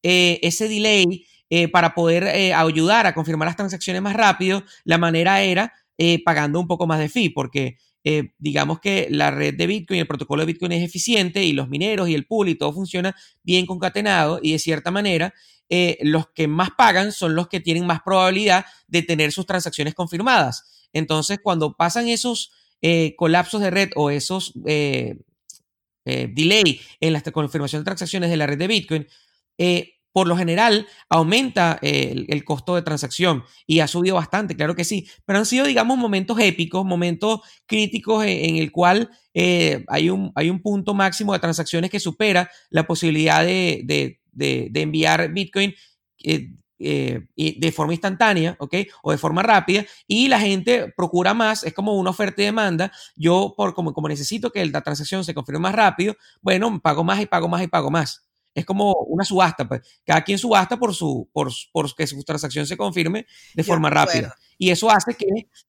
ese delay para poder ayudar a confirmar las transacciones más rápido, la manera era pagando un poco más de fee, porque digamos que la red de Bitcoin, el protocolo de Bitcoin es eficiente y los mineros y el pool y todo funciona bien concatenado y de cierta manera los que más pagan son los que tienen más probabilidad de tener sus transacciones confirmadas. Entonces, cuando pasan esos colapsos de red o esos delay en la confirmación de transacciones de la red de Bitcoin, por lo general aumenta eh, el, costo de transacción y ha subido bastante, claro que sí, pero han sido, digamos, momentos épicos, momentos críticos en, el cual eh, hay, un, hay un punto máximo de transacciones que supera la posibilidad de, enviar Bitcoin. Eh, de forma instantánea, ¿ok? O de forma rápida, y la gente procura más, es como una oferta y demanda. Yo, por como, como necesito que la transacción se confirme más rápido, bueno, pago más y pago más y pago más es como una subasta, pues. Cada quien subasta por su, por, por que su transacción se confirme de forma rápida. Y eso hace que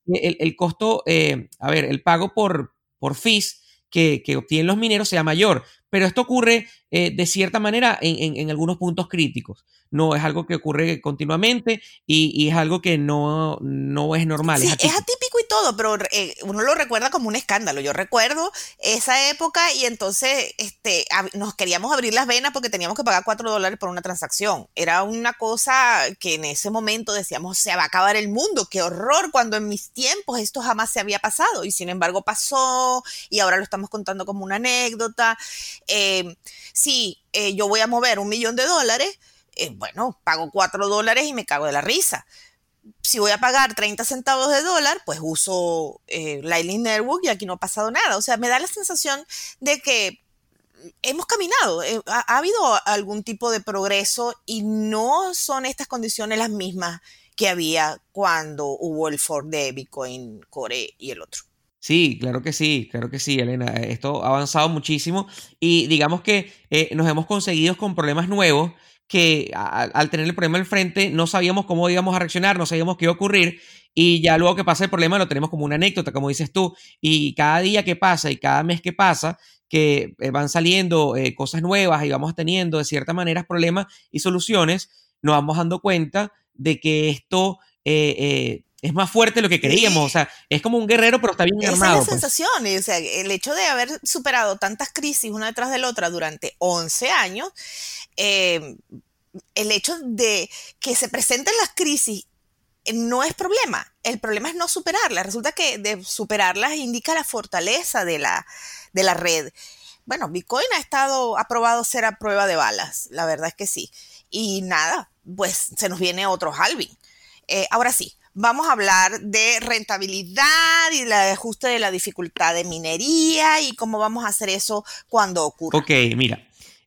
el, el costo, eh, a ver, el pago por, por fees que, que, obtienen los mineros sea mayor. Pero esto ocurre eh, de cierta manera en, en, algunos puntos críticos. No es algo que ocurre continuamente y, y es algo que no, no es normal. Sí, es atípico. Todo, pero eh, uno lo recuerda como un escándalo. Yo recuerdo esa época y entonces este, nos queríamos abrir las venas porque teníamos que pagar 4 dólares por una transacción. Era una cosa que en ese momento decíamos, se va a acabar el mundo, qué horror, cuando en mis tiempos esto jamás se había pasado. Y sin embargo pasó y ahora lo estamos contando como una anécdota. Si eh, yo voy a mover un millón de dólares, eh, bueno, pago cuatro dólares y me cago de la risa. Si voy a pagar 30 centavos de dólar, pues uso Lightning Network y aquí no ha pasado nada. O sea, me da la sensación de que hemos caminado, ha, habido algún tipo de progreso y no son estas condiciones las mismas que había cuando hubo el Ford de Bitcoin Core y el otro. Sí, claro que sí, claro que sí, Elena. Esto ha avanzado muchísimo y digamos que eh, nos hemos conseguido con problemas nuevos que al tener el problema al frente no sabíamos cómo íbamos a reaccionar, no sabíamos qué iba a ocurrir y ya luego que pasa el problema lo tenemos como una anécdota, como dices tú, y cada día que pasa y cada mes que pasa, que eh, van saliendo eh, cosas nuevas y vamos teniendo de cierta manera problemas y soluciones, nos vamos dando cuenta de que esto es más fuerte de lo que creíamos. O sea, es como un guerrero, pero está bien armado. Esa es la pues. sensación. O sea, el hecho de haber superado tantas crisis una detrás de la otra durante 11 años, eh, el hecho de que se presenten las crisis no es problema. El problema es no superarlas. Resulta que de superarlas indica la fortaleza de la, de la red. Bueno, Bitcoin ha estado aprobado ser a prueba de balas. La verdad es que sí. Y nada, pues se nos viene otro halving. Eh, ahora sí, vamos a hablar de rentabilidad y el ajuste de la dificultad de minería y cómo vamos a hacer eso cuando ocurra. Ok, mira.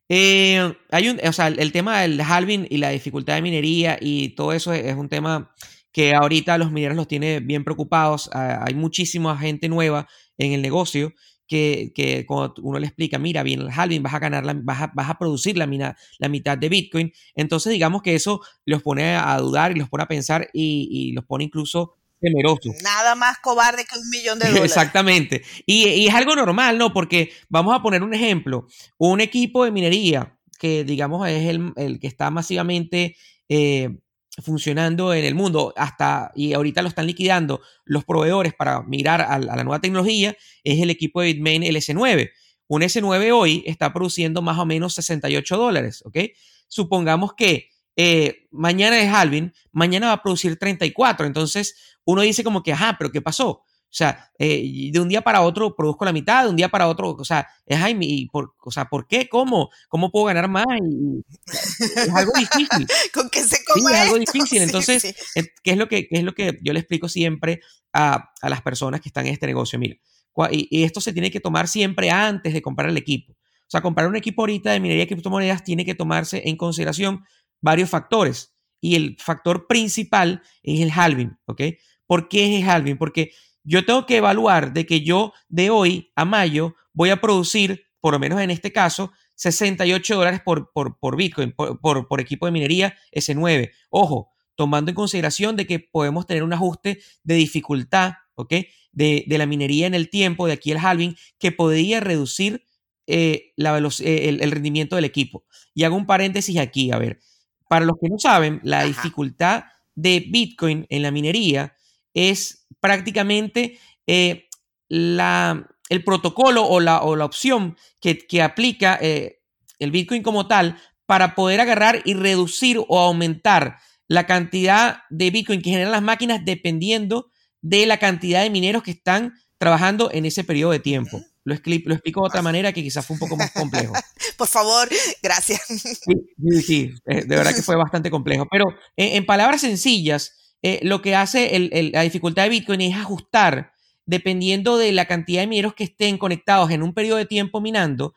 Eh, hay un, o sea, el tema del halving y la dificultad de minería y todo eso es, un tema que ahorita los mineros los tiene bien preocupados. Ah, hay muchísima gente nueva en el negocio que, que, cuando uno le explica, mira, bien el halving, vas a ganar, la, vas, a, vas a producir la, mina, la mitad de Bitcoin. Entonces, digamos que eso los pone a dudar y los pone a pensar y, y los pone incluso temerosos. Nada más cobarde que un millón de dólares. Exactamente. Y, y, es algo normal, ¿no? Porque vamos a poner un ejemplo. Un equipo de minería que, digamos, es el, el que está masivamente... Eh, funcionando en el mundo hasta y ahorita lo están liquidando los proveedores para mirar a, la nueva tecnología es el equipo de Bitmain el S9. Un S9 hoy está produciendo más o menos 68 dólares, ¿ok? Supongamos que eh, mañana es halving, mañana va a producir 34, entonces uno dice como que, ajá, pero ¿qué pasó? O sea, eh, de un día para otro produzco la mitad, de un día para otro, o sea, es Jaime, y por, o sea, ¿por qué? ¿Cómo? ¿Cómo puedo ganar más? es algo difícil. ¿Con qué se come es algo difícil. Entonces, ¿qué, es lo que, es lo que yo le explico siempre a, a, las personas que están en este negocio? Mira, y, y, esto se tiene que tomar siempre antes de comprar el equipo. O sea, comprar un equipo ahorita de minería de criptomonedas tiene que tomarse en consideración varios factores. Y el factor principal es el halving, ¿ok? ¿Por qué es el halving? Porque yo tengo que evaluar de que yo de hoy a mayo voy a producir, por lo menos en este caso, 68 dólares por, por, Bitcoin, por, por, equipo de minería S9. Ojo, tomando en consideración de que podemos tener un ajuste de dificultad, ¿ok? De, la minería en el tiempo, de aquí el halving, que podría reducir eh, la eh, el, rendimiento del equipo. Y hago un paréntesis aquí, a ver, para los que no saben, la dificultad de Bitcoin en la minería es prácticamente eh, la, el protocolo o la, o la opción que, que aplica eh, el Bitcoin como tal para poder agarrar y reducir o aumentar la cantidad de Bitcoin que generan las máquinas dependiendo de la cantidad de mineros que están trabajando en ese periodo de tiempo. Lo, explico, lo explico de otra manera que quizás fue un poco más complejo. Por favor, gracias. Sí, sí, eh, de verdad que fue bastante complejo. Pero en, palabras sencillas, eh, lo que hace la dificultad de Bitcoin es ajustar, dependiendo de la cantidad de mineros que estén conectados en un periodo de tiempo minando,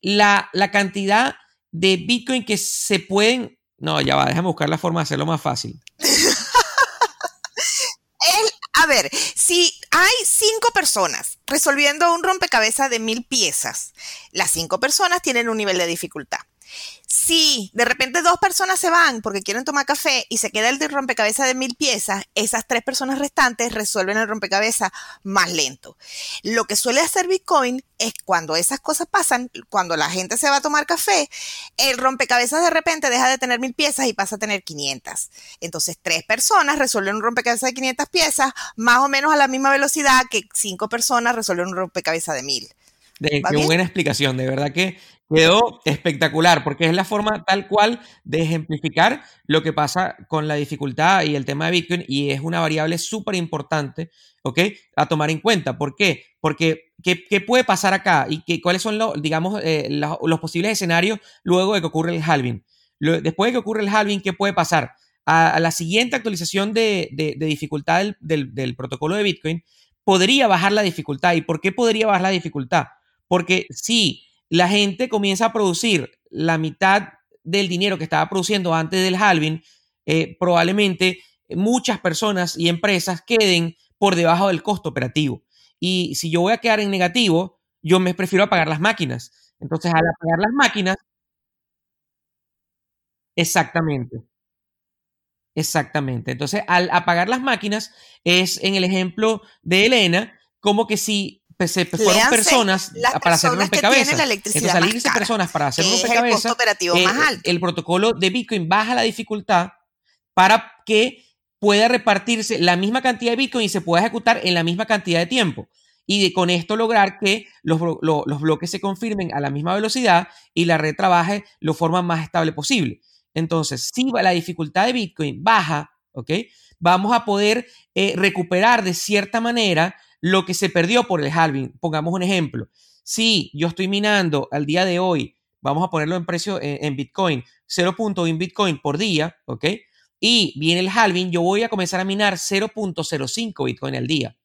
la, la cantidad de Bitcoin que se pueden... No, ya va, déjame buscar la forma de hacerlo más fácil. a ver, si hay cinco personas resolviendo un rompecabezas de mil piezas, las cinco personas tienen un nivel de dificultad. Si de repente dos personas se van porque quieren tomar café y se queda el de rompecabezas de mil piezas, esas tres personas restantes resuelven el rompecabezas más lento. Lo que suele hacer Bitcoin es cuando esas cosas pasan, cuando la gente se va a tomar café, el rompecabezas de repente deja de tener mil piezas y pasa a tener 500. Entonces, tres personas resuelven un rompecabezas de 500 piezas más o menos a la misma velocidad que cinco personas resuelven un rompecabezas de mil. De, qué buena explicación, de verdad que quedó espectacular, porque es la forma tal cual de ejemplificar lo que pasa con la dificultad y el tema de Bitcoin, y es una variable súper importante, ¿ok? A tomar en cuenta. ¿Por qué? Porque, ¿qué, puede pasar acá? ¿Y qué, cuáles son, los, digamos, eh, los, posibles escenarios luego de que ocurre el halving? después de que ocurre el halving, ¿qué puede pasar? A, la siguiente actualización de, dificultad del, del protocolo de Bitcoin, podría bajar la dificultad. ¿Y por qué podría bajar la dificultad? Porque si la gente comienza a producir la mitad del dinero que estaba produciendo antes del halving, eh, probablemente muchas personas y empresas queden por debajo del costo operativo. Y si yo voy a quedar en negativo, yo me prefiero apagar las máquinas. Entonces, al apagar las máquinas, exactamente. Exactamente. Entonces, al apagar las máquinas, es en el ejemplo de Elena, como que si pues, se fueron personas para hacer rompecabezas. Entonces, salirse personas para hacer rompecabezas, operativo más alto. el protocolo de Bitcoin baja la dificultad para que pueda repartirse la misma cantidad de Bitcoin y se pueda ejecutar en la misma cantidad de tiempo. Y de, con esto lograr que los, los bloques se confirmen a la misma velocidad y la red trabaje de forma más estable posible. Entonces, si la dificultad de Bitcoin baja, ¿ok? Vamos a poder eh, recuperar de cierta manera lo que se perdió por el halving. Pongamos un ejemplo. Si yo estoy minando al día de hoy, vamos a ponerlo en precio en, Bitcoin, 0.1 Bitcoin por día, ¿ok? Y viene el halving, yo voy a comenzar a minar 0.05 Bitcoin al día.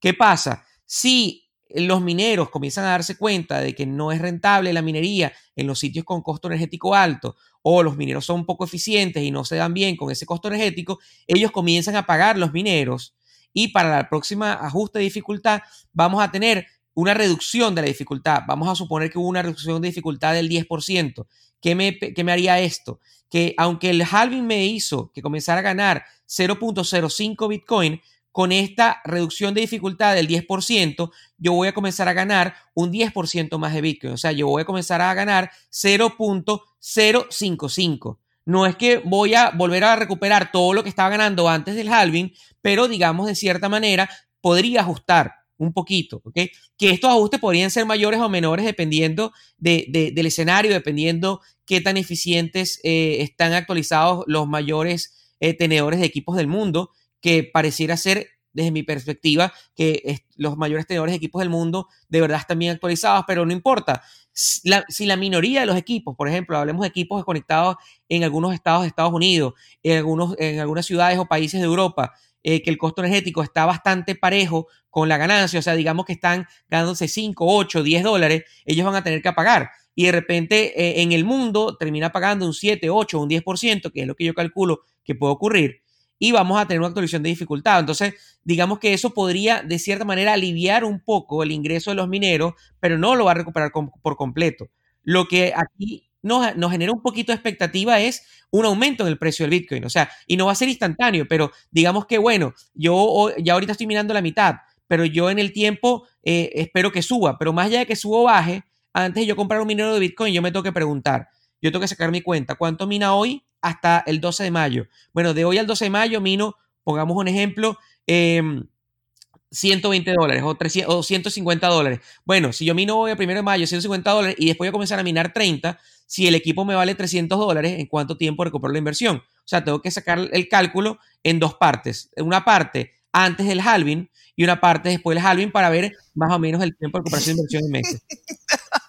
¿Qué pasa? Si los mineros comienzan a darse cuenta de que no es rentable la minería en los sitios con costo energético alto o los mineros son poco eficientes y no se dan bien con ese costo energético, ellos comienzan a pagar los mineros y para la próxima ajuste de dificultad vamos a tener una reducción de la dificultad. Vamos a suponer que hubo una reducción de dificultad del 10%. ¿Qué me, qué me haría esto? Que aunque el halving me hizo que comenzara a ganar 0.05 Bitcoin, con esta reducción de dificultad del 10%, yo voy a comenzar a ganar un 10% más de Bitcoin. O sea, yo voy a comenzar a ganar 0.055. No es que voy a volver a recuperar todo lo que estaba ganando antes del halving, pero digamos de cierta manera podría ajustar un poquito. Que estos ajustes podrían ser mayores o menores dependiendo del escenario, dependiendo qué tan eficientes eh, están actualizados los mayores eh, tenedores de equipos del mundo, que pareciera ser desde mi perspectiva, que los mayores tenedores de equipos del mundo de verdad están bien actualizados, pero no importa. Si la, minoría de los equipos, por ejemplo, hablemos de equipos conectados en algunos estados de Estados Unidos, en, algunos, en algunas ciudades o países de Europa, eh, que el costo energético está bastante parejo con la ganancia, o sea, digamos que están ganándose 5, 8, 10 dólares, ellos van a tener que pagar. Y de repente eh, en el mundo termina pagando un 7, 8, un 10%, que es lo que yo calculo que puede ocurrir y vamos a tener una actualización de dificultad. Entonces, digamos que eso podría de cierta manera aliviar un poco el ingreso de los mineros, pero no lo va a recuperar por completo. Lo que aquí nos, nos, genera un poquito de expectativa es un aumento en el precio del Bitcoin. O sea, y no va a ser instantáneo, pero digamos que, bueno, yo ya ahorita estoy mirando la mitad, pero yo en el tiempo eh, espero que suba. Pero más allá de que suba o baje, antes de yo comprar un minero de Bitcoin, yo me tengo que preguntar, yo tengo que sacar mi cuenta, ¿cuánto mina hoy? Hasta el 12 de mayo. Bueno, de hoy al 12 de mayo mino, pongamos un ejemplo, 120 em, dólares o, 300, o 150 dólares. Bueno, si yo mino hoy al 1 de mayo 150 dólares y después voy a comenzar a minar 30, si el equipo me vale 300 dólares, ¿en cuánto tiempo recupero la inversión? O sea, tengo que sacar el cálculo en dos partes. Una parte antes del halving y una parte después del halving para ver más o menos el tiempo de recuperación de inversión en meses.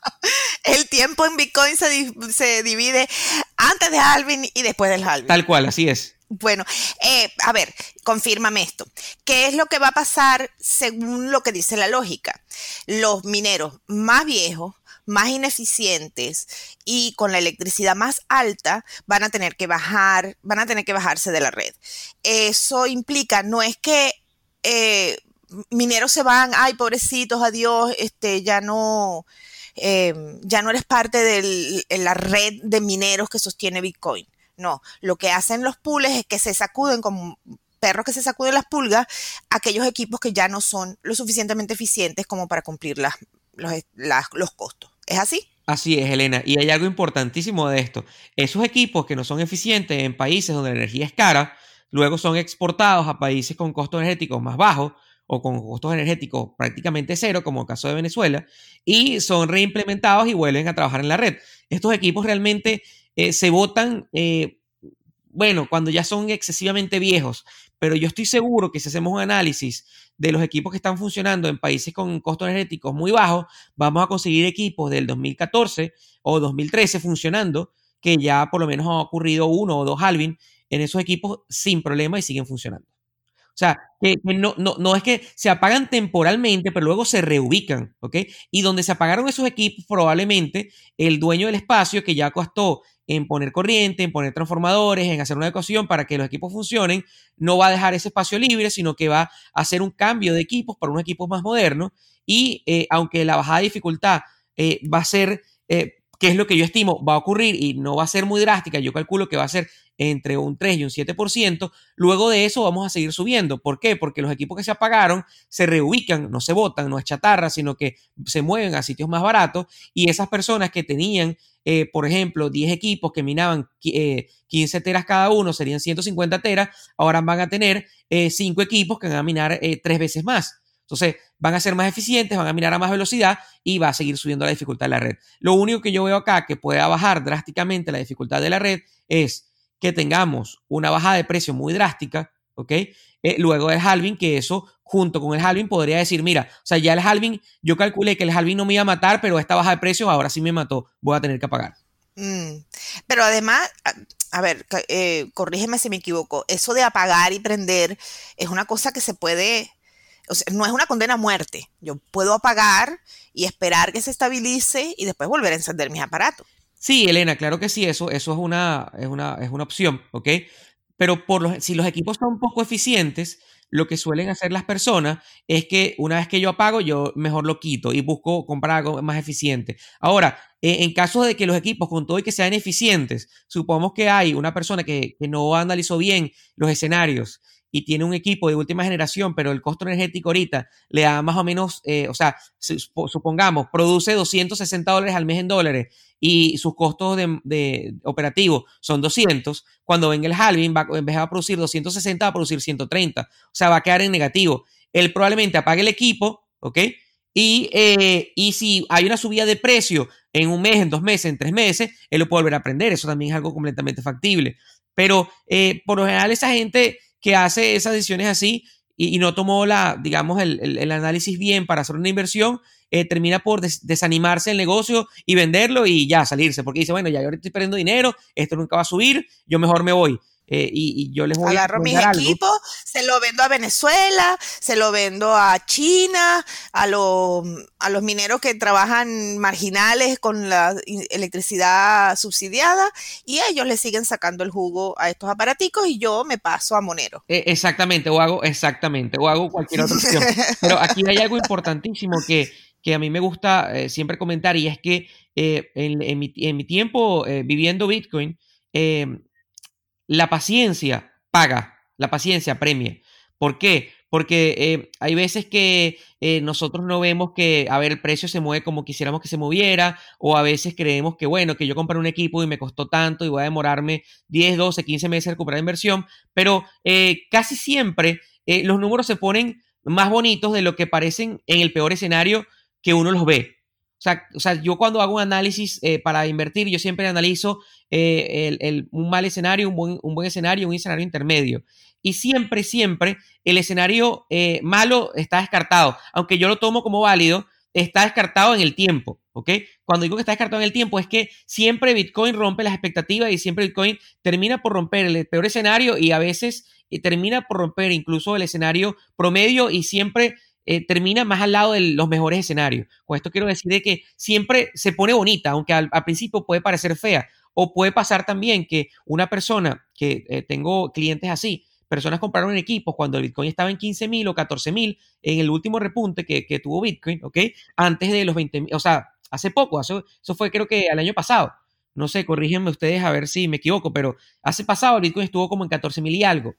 el tiempo en Bitcoin se, se divide antes de halving y después del halving. Tal cual, así es. Bueno, eh, a ver, confírmame esto. ¿Qué es lo que va a pasar según lo que dice la lógica? Los mineros más viejos, más ineficientes y con la electricidad más alta van a tener que bajar, van a tener que bajarse de la red. Eso implica, no es que eh, mineros se van, ay, pobrecitos, adiós, este, ya no, eh, ya no eres parte de la red de mineros que sostiene Bitcoin. No, lo que hacen los pools es que se sacuden como perros que se sacuden las pulgas aquellos equipos que ya no son lo suficientemente eficientes como para cumplir los costos. ¿Es así? Así es, Elena. Y hay algo importantísimo de esto. Esos equipos que no son eficientes en países donde la energía es cara, luego son exportados a países con costos energéticos más bajos o con costos energéticos prácticamente cero, como el caso de Venezuela, y son reimplementados y vuelven a trabajar en la red. Estos equipos realmente eh, se votan, eh, bueno, cuando ya son excesivamente viejos, pero yo estoy seguro que si hacemos un análisis de los equipos que están funcionando en países con costos energéticos muy bajos, vamos a conseguir equipos del 2014 o 2013 funcionando, que ya por lo menos ha ocurrido uno o dos halving en esos equipos sin problema y siguen funcionando. O sea, que, no, no, no, es que se apagan temporalmente, pero luego se reubican, ¿ok? Y donde se apagaron esos equipos, probablemente el dueño del espacio que ya costó en poner corriente, en poner transformadores, en hacer una ecuación para que los equipos funcionen, no va a dejar ese espacio libre, sino que va a hacer un cambio de equipos para unos equipos más modernos. Y eh, aunque la bajada de dificultad eh, va a ser, eh, que es lo que yo estimo, va a ocurrir y no va a ser muy drástica, yo calculo que va a ser entre un 3 y un 7%, luego de eso vamos a seguir subiendo. ¿Por qué? Porque los equipos que se apagaron se reubican, no se botan, no es chatarra, sino que se mueven a sitios más baratos y esas personas que tenían, eh, por ejemplo, 10 equipos que minaban 15 eh, teras cada uno, serían 150 teras, ahora van a tener 5 eh, equipos que van a minar 3 veces más. Entonces, van a ser más eficientes, van a minar a más velocidad y va a seguir subiendo la dificultad de la red. Lo único que yo veo acá que pueda bajar drásticamente la dificultad de la red es que tengamos una bajada de precio muy drástica, ¿ok? Eh, luego del halving, que eso junto con el halving podría decir, mira, o sea, ya el halving, yo calculé que el halving no me iba a matar, pero esta baja de precios ahora sí me mató, voy a tener que pagar. Mm. Pero además, a, ver, eh, corrígeme si me equivoco, eso de apagar y prender es una cosa que se puede, o sea, no es una condena a muerte. Yo puedo apagar y esperar que se estabilice y después volver a encender mis aparatos. Sí, Elena, claro que sí, eso, eso es, una, es, una, es una opción. Pero por los, si los equipos son poco eficientes, lo que suelen hacer las personas es que una vez que yo apago, yo mejor lo quito y busco comprar algo más eficiente. Ahora, e, en caso de que los equipos, con todo y que sean eficientes, supongamos que hay una persona que, que no analizó bien los escenarios y tiene un equipo de última generación, pero el costo energético ahorita le da más o menos, eh, o sea, supongamos, produce 260 dólares al mes en dólares y sus costos de, de operativo son 200, cuando venga el halving, va, en vez de producir 260, va a producir 130, o sea, va a quedar en negativo. Él probablemente apague el equipo, ¿ok? Y, eh, y si hay una subida de precio en un mes, en dos meses, en tres meses, él lo puede volver a aprender. Eso también es algo completamente factible. Pero eh, por lo general esa gente que hace esas decisiones así y, no tomó la, digamos, el, análisis bien para hacer una inversión, eh, termina por desanimarse el negocio y venderlo y ya salirse, porque dice, bueno, ya yo ahorita estoy perdiendo dinero, esto nunca va a subir, yo mejor me voy. Eh, y, yo les voy Agarro mis equipos, se lo vendo a Venezuela, se lo vendo a China, a, los, a los mineros que trabajan marginales con la electricidad subsidiada y ellos le siguen sacando el jugo a estos aparaticos y yo me paso a Monero. Eh, exactamente, o hago, exactamente, o hago cualquier otra opción. Pero aquí hay algo importantísimo que, que a mí me gusta eh, siempre comentar y es que en, mi, en, mi, tiempo viviendo Bitcoin, la paciencia paga, la paciencia premia. ¿Por qué? Porque eh, hay veces que eh, nosotros no vemos que, a ver, el precio se mueve como quisiéramos que se moviera, o a veces creemos que, bueno, que yo compré un equipo y me costó tanto y voy a demorarme 10, 12, 15 meses en recuperar inversión, pero eh, casi siempre los números se ponen más bonitos de lo que parecen en el peor escenario que uno los ve. O sea, yo cuando hago un análisis para invertir, yo siempre analizo eh, un mal escenario, un buen, un buen escenario, un escenario intermedio. Y siempre, siempre el escenario eh, malo está descartado. Aunque yo lo tomo como válido, está descartado en el tiempo, ¿ok? Cuando digo que está descartado en el tiempo es que siempre Bitcoin rompe las expectativas y siempre Bitcoin termina por romper el peor escenario y a veces eh, termina por romper incluso el escenario promedio y siempre eh, termina más al lado de los mejores escenarios. Con esto quiero decir de que siempre se pone bonita, aunque al, principio puede parecer fea. O puede pasar también que una persona, que eh, tengo clientes así, personas compraron equipos cuando el Bitcoin estaba en 15 mil o 14 mil en el último repunte que, tuvo Bitcoin, ¿ok? Antes de los 20 mil, o sea, hace poco, eso, eso fue creo que el año pasado. No sé, corrígenme ustedes a ver si me equivoco, pero hace pasado el Bitcoin estuvo como en 14 mil y algo.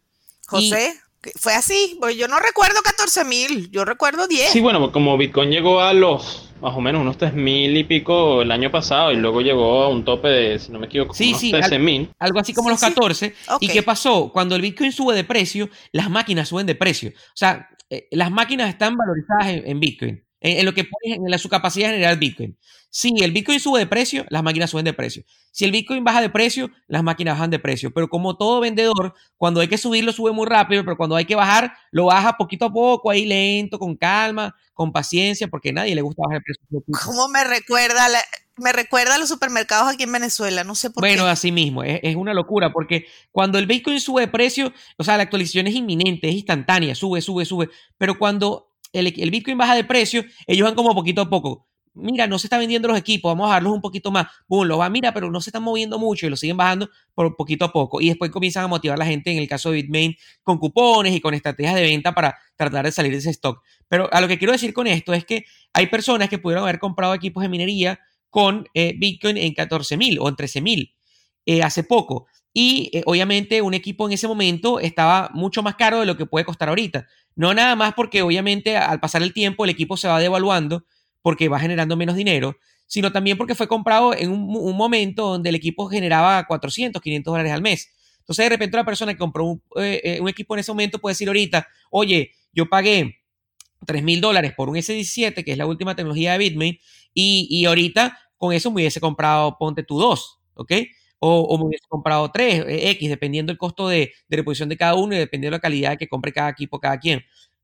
José, fue así, pues yo no recuerdo 14 mil, yo recuerdo 10. Sí, bueno, como Bitcoin llegó a los más o menos unos 3 mil y pico el año pasado y luego llegó a un tope de, si no me equivoco, sí, sí, mil. Algo así como los 14. ¿Y qué pasó? Cuando el Bitcoin sube de precio, las máquinas suben de precio. O sea, eh, las máquinas están valorizadas en Bitcoin en, lo que pones en la, su capacidad de generar Bitcoin. Si el Bitcoin sube de precio, las máquinas suben de precio. Si el Bitcoin baja de precio, las máquinas bajan de precio. Pero como todo vendedor, cuando hay que subirlo, sube muy rápido, pero cuando hay que bajar, lo baja poquito a poco, ahí lento, con calma, con paciencia, porque a nadie le gusta bajar el precio. ¿Cómo me recuerda me recuerda a los supermercados aquí en Venezuela, no sé por qué. Bueno, así mismo, es, es, una locura, porque cuando el Bitcoin sube de precio, o sea, la actualización es inminente, es instantánea, sube, sube, sube, pero cuando el, Bitcoin baja de precio, ellos van como poquito a poco. Mira, no se están vendiendo los equipos, vamos a bajarlos un poquito más. Boom, lo va, mira, pero no se están moviendo mucho y lo siguen bajando por poquito a poco. Y después comienzan a motivar a la gente, en el caso de Bitmain, con cupones y con estrategias de venta para tratar de salir de ese stock. Pero a lo que quiero decir con esto es que hay personas que pudieron haber comprado equipos de minería con eh, Bitcoin en 14 mil o en 13 mil eh, hace poco. Y eh, obviamente un equipo en ese momento estaba mucho más caro de lo que puede costar ahorita. No nada más porque obviamente al pasar el tiempo el equipo se va devaluando porque va generando menos dinero, sino también porque fue comprado en un, momento donde el equipo generaba 400, 500 dólares al mes. Entonces de repente una persona que compró un, eh, un equipo en ese momento puede decir ahorita, oye, yo pagué 3 mil dólares por un S17, que es la última tecnología de Bitmain, y, y ahorita con eso me hubiese comprado, ponte tú dos, ¿ok? O, me hubiese comprado tres, eh, X, dependiendo el costo de, reposición de cada uno y dependiendo de la calidad que compre cada equipo, cada quien.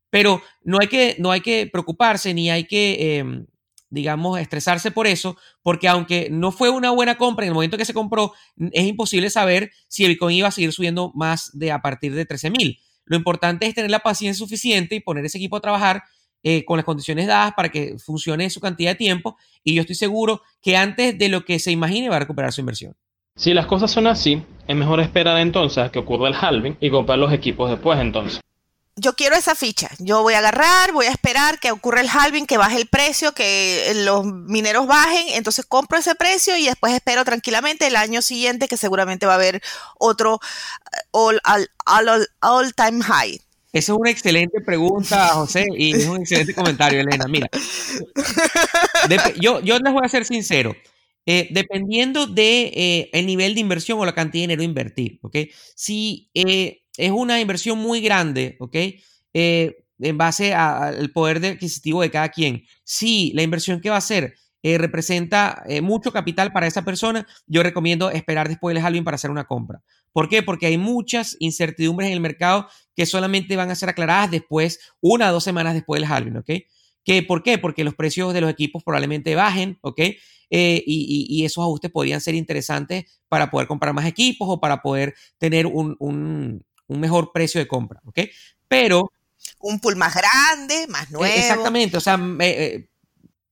Pero no hay que, no hay que preocuparse ni hay que, em, digamos, estresarse por eso, porque aunque no fue una buena compra en el momento que se compró, es imposible saber si el Bitcoin iba a seguir subiendo más de a partir de 13 mil. Lo importante es tener la paciencia suficiente y poner ese equipo a trabajar eh, con las condiciones dadas para que funcione su cantidad de tiempo. Y yo estoy seguro que antes de lo que se imagine va a recuperar su inversión. Si las cosas son así, es mejor esperar entonces a que ocurra el halving y comprar los equipos después entonces. Yo quiero esa ficha. Yo voy a agarrar, voy a esperar que ocurra el halving, que baje el precio, que los mineros bajen, entonces compro ese precio y después espero tranquilamente el año siguiente que seguramente va a haber otro all, all, time high. Esa es una excelente pregunta, José, y es un excelente comentario, Elena. Mira, yo, yo les voy a ser sincero. Eh, dependiendo de, eh, nivel de inversión o la cantidad de dinero invertir, ¿ok? Si eh, es una inversión muy grande, ¿ok? en base al poder adquisitivo de cada quien, si la inversión que va a hacer representa mucho capital para esa persona, yo recomiendo esperar después del halving para hacer una compra. ¿Por qué? Porque hay muchas incertidumbres en el mercado que solamente van a ser aclaradas después, una o dos semanas después del halving, ¿ok? ¿Qué, ¿Por qué? Porque los precios de los equipos probablemente bajen, ¿ok? Eh, y, esos ajustes podrían ser interesantes para poder comprar más equipos o para poder tener un, mejor precio de compra, ¿ok? Pero... Un pool más grande, más e, nuevo. Exactamente, o sea, eh,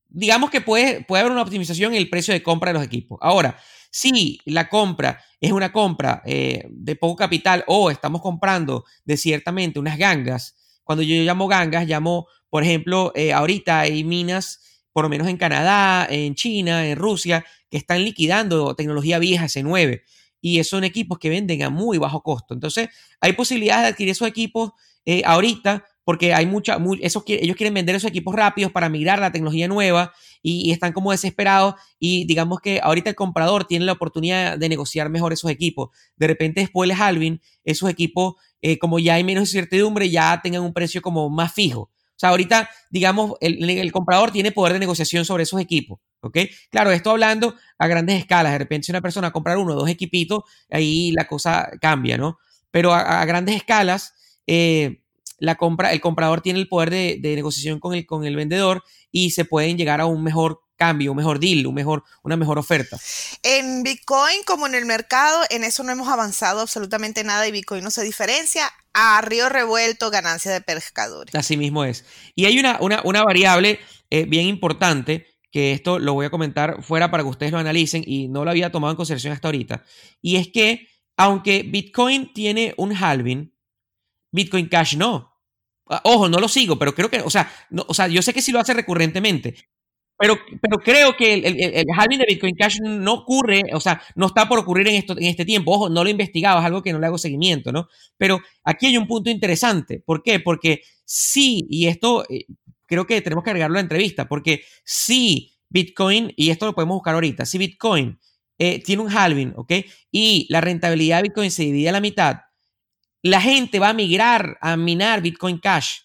digamos que puede, puede haber una optimización en el precio de compra de los equipos. Ahora, si la compra es una compra eh, de poco capital o estamos comprando de ciertamente unas gangas, cuando yo llamo gangas, llamo, por ejemplo, ahorita hay minas por lo menos en Canadá, en China, en Rusia, que están liquidando tecnología vieja C9 y son equipos que venden a muy bajo costo. Entonces, hay posibilidades de adquirir esos equipos eh, ahorita porque hay mucha, ellos quieren vender esos equipos rápidos para migrar la tecnología nueva y, están como desesperados y digamos que ahorita el comprador tiene la oportunidad de negociar mejor esos equipos. De repente después del halving, esos equipos, eh, como ya hay menos incertidumbre, ya tengan un precio como más fijo. Sea, ahorita, digamos, el, comprador tiene poder de negociación sobre esos equipos. ¿Ok? Claro, esto hablando a grandes escalas. De repente, si una persona comprar uno o dos equipitos, ahí la cosa cambia, ¿no? Pero a, grandes escalas, eh, la compra, el comprador tiene el poder de, negociación con el, con el vendedor y se pueden llegar a un mejor cambio, un mejor deal, un mejor, una mejor oferta. En Bitcoin, como en el mercado, en eso no hemos avanzado absolutamente nada y Bitcoin no se diferencia. A río revuelto, ganancia de pescadores. Así mismo es. Y hay una, una, variable eh, bien importante que esto lo voy a comentar fuera para que ustedes lo analicen y no lo había tomado en consideración hasta ahorita. Y es que, aunque Bitcoin tiene un halving, Bitcoin Cash no. Ah, ojo, no lo sigo, pero creo que, o sea, no, o sea yo sé que sí lo hace recurrentemente, pero, pero creo que el, halving de Bitcoin Cash no ocurre, o sea, no está por ocurrir en, esto, en este tiempo. Ojo, no lo he investigado, es algo que no le hago seguimiento, ¿no? Pero aquí hay un punto interesante. ¿Por qué? Porque sí, y esto eh, creo que tenemos que agregarlo a la entrevista, porque si Bitcoin, y esto lo podemos buscar ahorita, si Bitcoin eh, tiene un halving, ¿ok? Y la rentabilidad de Bitcoin se divide a la mitad, la gente va a migrar a minar Bitcoin Cash,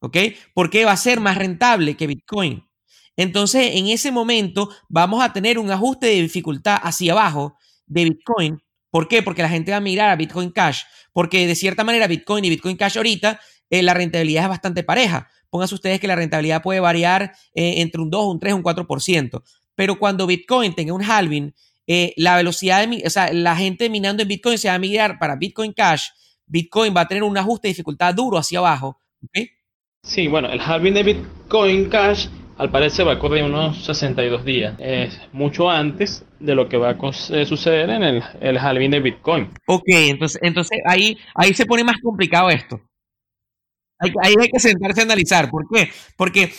¿ok? Porque va a ser más rentable que Bitcoin. Entonces, en ese momento vamos a tener un ajuste de dificultad hacia abajo de Bitcoin. ¿Por qué? Porque la gente va a migrar a Bitcoin Cash. Porque de cierta manera Bitcoin y Bitcoin Cash ahorita eh, la rentabilidad es bastante pareja. Pónganse ustedes que la rentabilidad puede variar eh, entre un 2, un 3, un 4%. Pero cuando Bitcoin tenga un halving, eh, la velocidad de, o sea, la gente minando en Bitcoin se va a migrar para Bitcoin Cash. Bitcoin va a tener un ajuste de dificultad duro hacia abajo. Sí, bueno, el halving de Bitcoin Cash al parecer va a ocurrir unos 62 días. Es mucho antes de lo que va a suceder en el, el halving de Bitcoin. Ok, entonces, entonces ahí, ahí se pone más complicado esto. Ahí, hay que sentarse a analizar. ¿Por qué? Porque,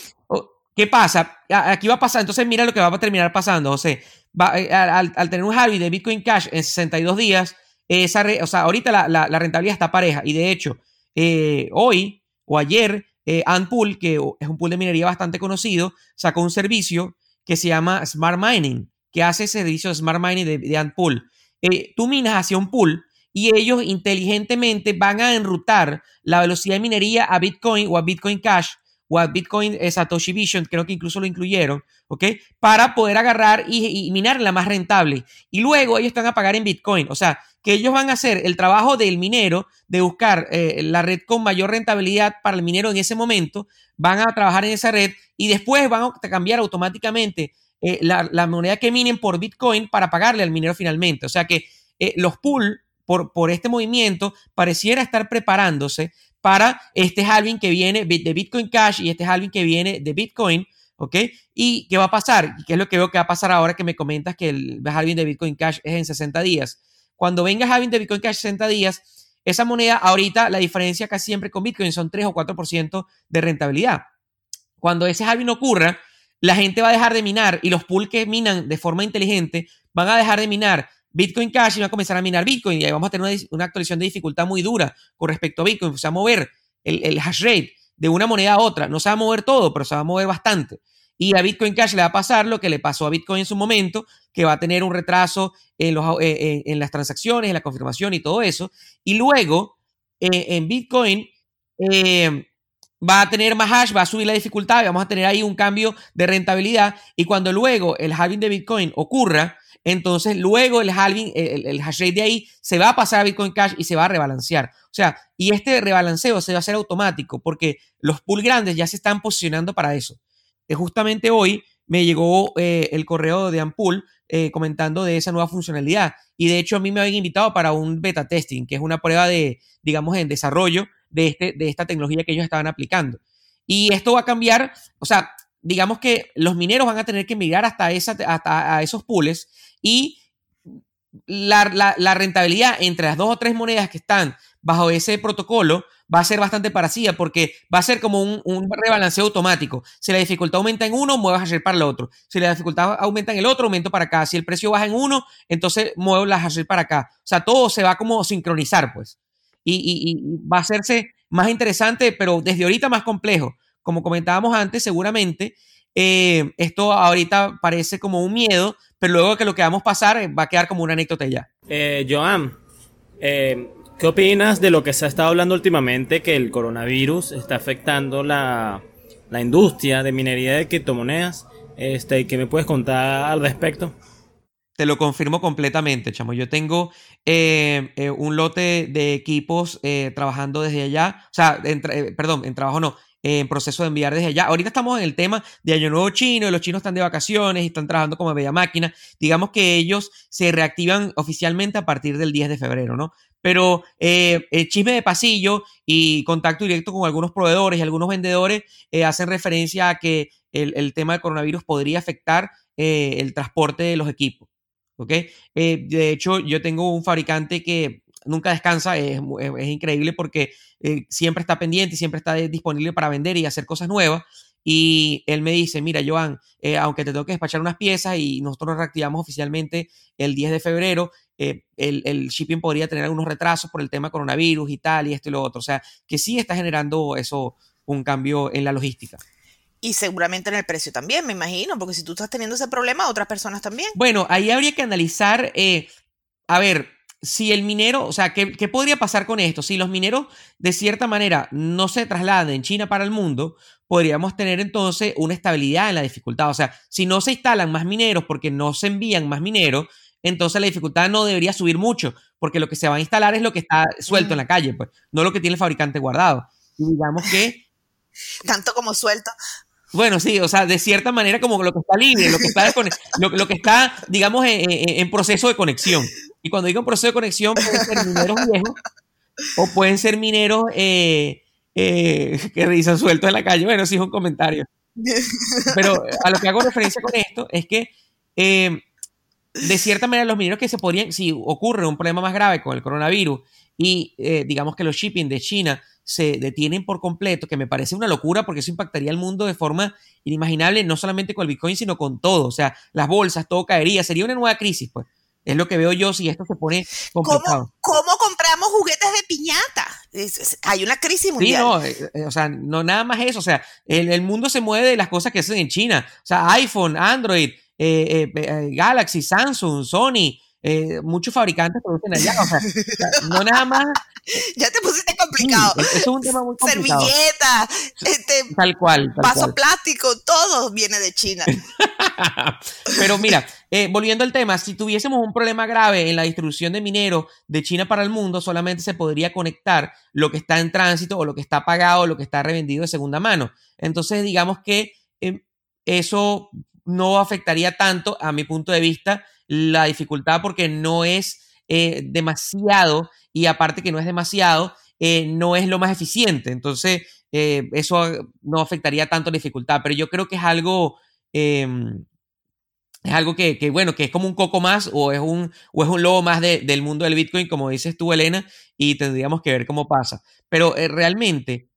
¿qué pasa? Aquí va a pasar, entonces mira lo que va a terminar pasando, José. Va, eh, al, tener un halving de Bitcoin Cash en 62 días, esa o sea, ahorita la, la, rentabilidad está pareja. Y de hecho, eh, hoy o ayer, eh, Antpool, que es un pool de minería bastante conocido, sacó un servicio que se llama Smart Mining, que hace servicio de Smart Mining de, de Antpool. Eh, tú minas hacia un pool y ellos inteligentemente van a enrutar la velocidad de minería a Bitcoin o a Bitcoin Cash o Bitcoin eh, Satoshi Vision, creo que incluso lo incluyeron, ¿ok? Para poder agarrar y, minar la más rentable. Y luego ellos están a pagar en Bitcoin. O sea, que ellos van a hacer el trabajo del minero de buscar eh, la red con mayor rentabilidad para el minero en ese momento, van a trabajar en esa red y después van a cambiar automáticamente eh, la, moneda que minen por Bitcoin para pagarle al minero finalmente. O sea que los pools por, este movimiento, pareciera estar preparándose para este halving que viene de Bitcoin Cash y este halving que viene de Bitcoin, ¿ok? ¿Y qué va a pasar? ¿Y qué es lo que veo que va a pasar ahora que me comentas que el halving de Bitcoin Cash es en 60 días? Cuando venga halving de Bitcoin Cash 60 días, esa moneda ahorita la diferencia casi siempre con Bitcoin son 3 o 4% de rentabilidad. Cuando ese halving ocurra, la gente va a dejar de minar y los pools que minan de forma inteligente van a dejar de minar Bitcoin Cash va a comenzar a minar Bitcoin y ahí vamos a tener una, actualización de dificultad muy dura con respecto a Bitcoin. Se va a mover el, hash rate de una moneda a otra. No se va a mover todo, pero se va a mover bastante. Y a Bitcoin Cash le va a pasar lo que le pasó a Bitcoin en su momento, que va a tener un retraso en, los, eh, en, las transacciones, en la confirmación y todo eso. Y luego, eh, en Bitcoin, eh, va a tener más hash, va a subir la dificultad y vamos a tener ahí un cambio de rentabilidad. Y cuando luego el halving de Bitcoin ocurra, entonces luego el halving, el, hash rate de ahí se va a pasar a Bitcoin Cash y se va a rebalancear. O sea, y este rebalanceo se va a hacer automático porque los pool grandes ya se están posicionando para eso. Eh, justamente hoy me llegó eh, el correo de Ampool eh, comentando de esa nueva funcionalidad y de hecho a mí me habían invitado para un beta testing, que es una prueba de, digamos, en desarrollo de, este, de esta tecnología que ellos estaban aplicando. Y esto va a cambiar, o sea, digamos que los mineros van a tener que migrar hasta, esa, hasta a esos pools y la, rentabilidad entre las dos o tres monedas que están bajo ese protocolo va a ser bastante parecida porque va a ser como un, rebalanceo automático. Si la dificultad aumenta en uno, muevo hash para el otro. Si la dificultad aumenta en el otro, aumento para acá. Si el precio baja en uno, entonces muevo la hash para acá. O sea, todo se va como sincronizar, pues. Y, y va a hacerse más interesante, pero desde ahorita más complejo. Como comentábamos antes, seguramente eh, esto ahorita parece como un miedo, pero luego que lo que vamos a pasar eh, va a quedar como una anécdota ya. Eh, Joan, eh, ¿qué opinas de lo que se ha estado hablando últimamente, que el coronavirus está afectando la, la industria de minería de criptomonedas? Este, ¿Qué me puedes contar al respecto? te lo confirmo completamente, chamo. Yo tengo eh, eh, un lote de equipos eh, trabajando desde allá. O sea, perdón, en trabajo no, en proceso de enviar desde allá. Ahorita estamos en el tema de Año Nuevo Chino, y los chinos están de vacaciones y están trabajando como bella máquina. Digamos que ellos se reactivan oficialmente a partir del 10 de febrero, ¿no? Pero el chisme de pasillo y contacto directo con algunos proveedores y algunos vendedores hacen referencia a que el, tema del coronavirus podría afectar el transporte de los equipos. ¿ok? Eh, de hecho, yo tengo un fabricante que nunca descansa, es, increíble porque eh, siempre está pendiente, siempre está disponible para vender y hacer cosas nuevas. Y él me dice, mira, Joan, eh, aunque te tengo que despachar unas piezas y nosotros reactivamos oficialmente el 10 de febrero, el, el, shipping podría tener algunos retrasos por el tema coronavirus y tal, y esto y lo otro. O sea, que sí está generando eso un cambio en la logística. Y seguramente en el precio también, me imagino, porque si tú estás teniendo ese problema, otras personas también. Bueno, ahí habría que analizar, eh, a ver, si el minero, o sea, ¿qué, podría pasar con esto? Si los mineros de cierta manera no se trasladan en China para el mundo, podríamos tener entonces una estabilidad en la dificultad. O sea, si no se instalan más mineros porque no se envían más mineros, entonces la dificultad no debería subir mucho, porque lo que se va a instalar es lo que está suelto en la calle, pues, no lo que tiene el fabricante guardado. Y digamos que... Tanto como suelto. Bueno, sí, o sea, de cierta manera como lo que está libre, lo que está, lo, que está digamos, en, proceso de conexión. Y cuando digo en proceso de conexión, pueden ser mineros viejos o pueden ser mineros eh, eh, que dicen sueltos en la calle. Bueno, sí es un comentario. Pero a lo que hago referencia con esto es que, eh, de cierta manera, los mineros que se podrían, si ocurre un problema más grave con el coronavirus y digamos que los shipping de China se detienen por completo, que me parece una locura porque eso impactaría al mundo de forma inimaginable, no solamente con el Bitcoin, sino con todo. O sea, las bolsas, todo caería. Sería una nueva crisis, pues. Es lo que veo yo si esto se pone complicado. ¿Cómo, compramos juguetes de piñata? hay una crisis mundial. Sí, no, eh, eh, o sea, no nada más eso. O sea, el, mundo se mueve de las cosas que hacen en China. O sea, iPhone, Android, eh, Galaxy, Samsung, Sony, muchos fabricantes producen allá. O sea, no nada más ya te pusiste complicado. es un tema muy complicado. Servilleta, este, tal cual. vaso plástico, todo viene de China. Pero mira, eh, volviendo al tema, si tuviésemos un problema grave en la distribución de mineros de China para el mundo, solamente se podría conectar lo que está en tránsito o lo que está pagado o lo que está revendido de segunda mano. Entonces, digamos que eh, eso no afectaría tanto, a mi punto de vista, la dificultad porque no es eh, demasiado y aparte que no es demasiado, eh, no es lo más eficiente. Entonces, eh, eso no afectaría tanto la dificultad, pero yo creo que es algo... Em, es algo que, bueno, que es como un coco más o es un, o es un lobo más del mundo del Bitcoin, como dices tú, Elena, y tendríamos que ver cómo pasa. Pero realmente,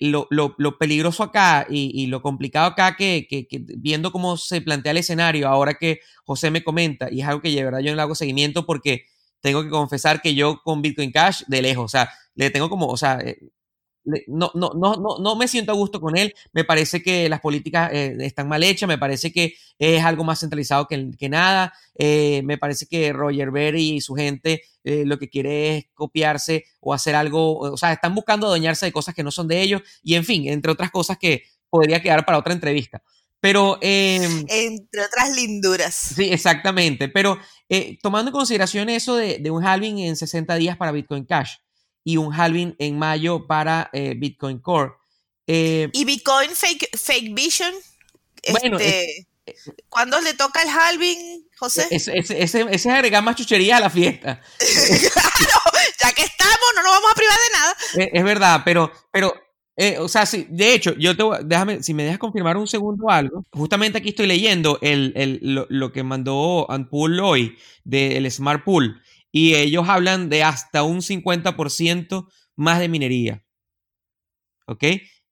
lo, peligroso acá y, lo complicado acá, que, que, viendo cómo se plantea el escenario, ahora que José me comenta, y es algo que de verdad yo no le hago seguimiento porque tengo que confesar que yo con Bitcoin Cash de lejos, o sea, le tengo como, o sea, eh, no, no, no, no, no me siento a gusto con él, me parece que las políticas eh, están mal hechas, me parece que es algo más centralizado que, que nada, eh, me parece que Roger Ver y su gente lo que quiere es copiarse o hacer algo, o sea, están buscando adueñarse de cosas que no son de ellos y en fin, entre otras cosas que podría quedar para otra entrevista. Pero. Em, Entre otras linduras. Sí, exactamente. Pero eh, tomando en consideración eso de, un halving en 60 días para Bitcoin Cash y un halving en mayo para eh, Bitcoin Core. Eh, ¿Y Bitcoin Fake, fake Vision? Bueno, este, ¿Cuándo le toca el halving, José? Ese, es agregar más chuchería a la fiesta. claro, ya que estamos, no nos vamos a privar de nada. Es, verdad, pero, pero eh, o sea, sí, de hecho, yo te voy, déjame, si me dejas confirmar un segundo algo, justamente aquí estoy leyendo el, el, lo, que mandó Anpool hoy del Smart Pool y ellos hablan de hasta un 50% más de minería. ¿Ok?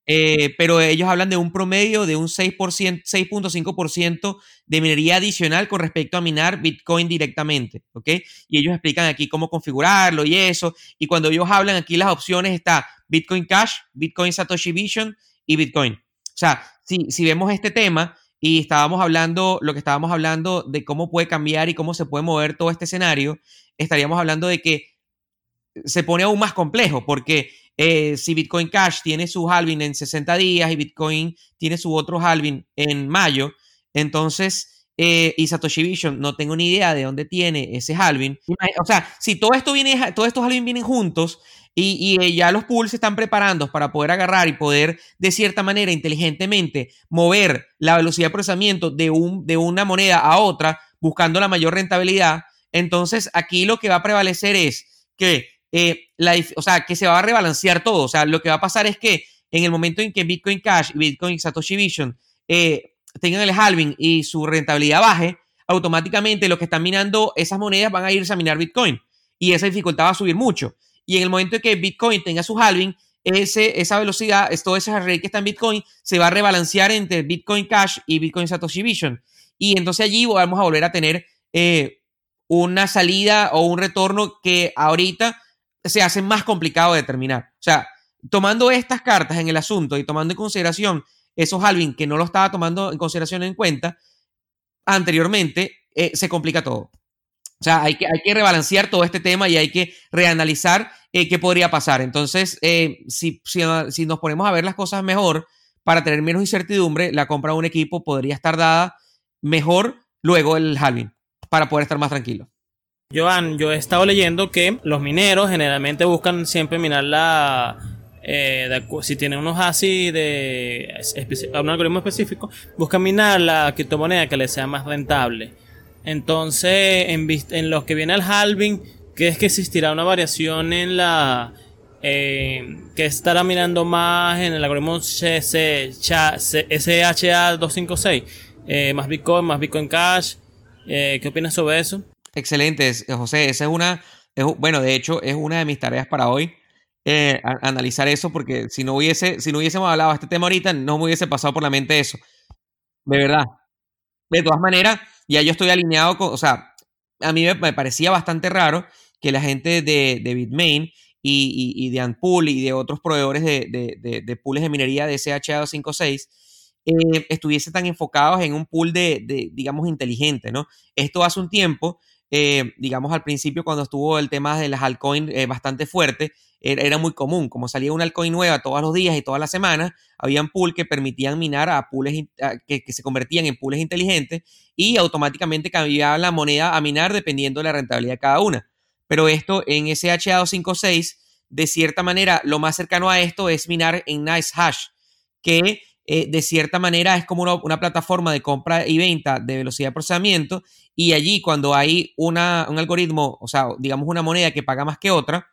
Eh, pero ellos hablan de un promedio de un 6.5% de minería adicional con respecto a minar Bitcoin directamente, ¿ok? Y ellos explican aquí cómo configurarlo y eso. Y cuando ellos hablan aquí las opciones está Bitcoin Cash, Bitcoin Satoshi Vision y Bitcoin. O sea, si, si vemos este tema y estábamos hablando, lo que estábamos hablando de cómo puede cambiar y cómo se puede mover todo este escenario, estaríamos hablando de que se pone aún más complejo porque eh, si Bitcoin Cash tiene su halving en 60 días y Bitcoin tiene su otro halving en mayo, entonces eh, y Satoshi Vision no tengo ni idea de dónde tiene ese halving. O sea, si todo esto viene, todos estos halving vienen juntos y, y, ya los pools se están preparando para poder agarrar y poder de cierta manera inteligentemente mover la velocidad de procesamiento de, un, de una moneda a otra buscando la mayor rentabilidad, entonces aquí lo que va a prevalecer es que, eh, la, o sea, que se va a rebalancear todo. O sea, lo que va a pasar es que en el momento en que Bitcoin Cash y Bitcoin Satoshi Vision eh, tengan el halving y su rentabilidad baje, automáticamente los que están minando esas monedas van a irse a minar Bitcoin y esa dificultad va a subir mucho. Y en el momento en que Bitcoin tenga su halving, ese, esa velocidad, todo ese rate que está en Bitcoin, se va a rebalancear entre Bitcoin Cash y Bitcoin Satoshi Vision. Y entonces allí vamos a volver a tener eh, una salida o un retorno que ahorita se hace más complicado de determinar. O sea, tomando estas cartas en el asunto y tomando en consideración esos halving que no lo estaba tomando en consideración en cuenta anteriormente, eh, se complica todo. O sea, hay que, hay que rebalancear todo este tema y hay que reanalizar eh, qué podría pasar. Entonces, eh, si, si, nos ponemos a ver las cosas mejor, para tener menos incertidumbre, la compra de un equipo podría estar dada mejor luego del halving, para poder estar más tranquilo. Joan, yo he estado leyendo que los mineros generalmente buscan siempre minar la, eh, si tienen unos ASI de un algoritmo específico, buscan minar la criptomoneda que les sea más rentable. Entonces, en, en los que viene el halving, ¿crees que existirá una variación en la eh, que estará mirando más en el algoritmo SHA256? Eh, más Bitcoin, más Bitcoin Cash. ¿Qué opinas sobre eso? Excelente, José. Esa es una, bueno, de hecho, es una de mis tareas para hoy eh, analizar eso, porque si no, hubiese, si no hubiésemos hablado de este tema ahorita, no me hubiese pasado por la mente eso. De verdad. De todas maneras, ya yo estoy alineado con, o sea, a mí me, parecía bastante raro que la gente de, de Bitmain y, y, de Anpool y de otros proveedores de, de, de pools de minería de SHA256 eh, estuviese tan enfocados en un pool de, digamos, inteligente, ¿no? Esto hace un tiempo, eh, digamos, al principio cuando estuvo el tema de las altcoins bastante fuerte, era, muy común. Como salía una altcoin nueva todos los días y todas las semanas, habían pool que permitían minar a pools que, se convertían en pools inteligentes y automáticamente cambiaban la moneda a minar dependiendo de la rentabilidad de cada una. Pero esto en SHA256, de cierta manera, lo más cercano a esto es minar en Nice Hash, que eh, de cierta manera es como una, plataforma de compra y venta de velocidad de procesamiento y allí cuando hay una, un algoritmo, o sea, digamos una moneda que paga más que otra,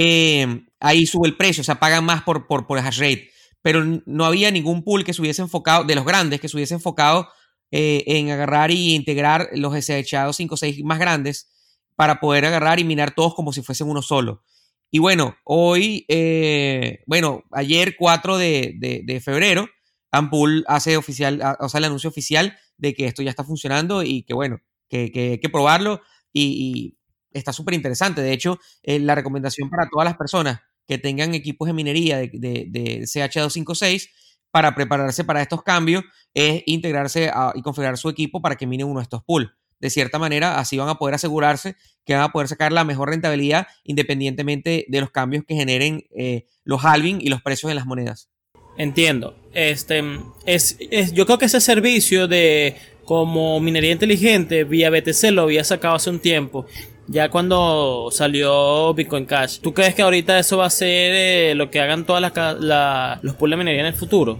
eh, ahí sube el precio, o sea, pagan más por, por, por hash rate. Pero no había ningún pool que se hubiese enfocado, de los grandes, que se hubiese enfocado eh, en agarrar y integrar los SHA 5 o 6 más grandes para poder agarrar y minar todos como si fuesen uno solo. Y bueno, hoy, eh, bueno, ayer 4 de, de, febrero, Ampul hace oficial, o sea, el anuncio oficial de que esto ya está funcionando y que bueno, que, que hay que probarlo y, está súper interesante. De hecho, eh, la recomendación para todas las personas que tengan equipos de minería de, de, CH256 para prepararse para estos cambios es integrarse y configurar su equipo para que mine uno de estos pools. De cierta manera, así van a poder asegurarse que van a poder sacar la mejor rentabilidad independientemente de los cambios que generen eh, los halving y los precios de las monedas. Entiendo. Este, es, yo creo que ese servicio de como minería inteligente vía BTC lo había sacado hace un tiempo ya cuando salió Bitcoin Cash, ¿tú crees que ahorita eso va a ser eh, lo que hagan todas las, los pools de minería en el futuro?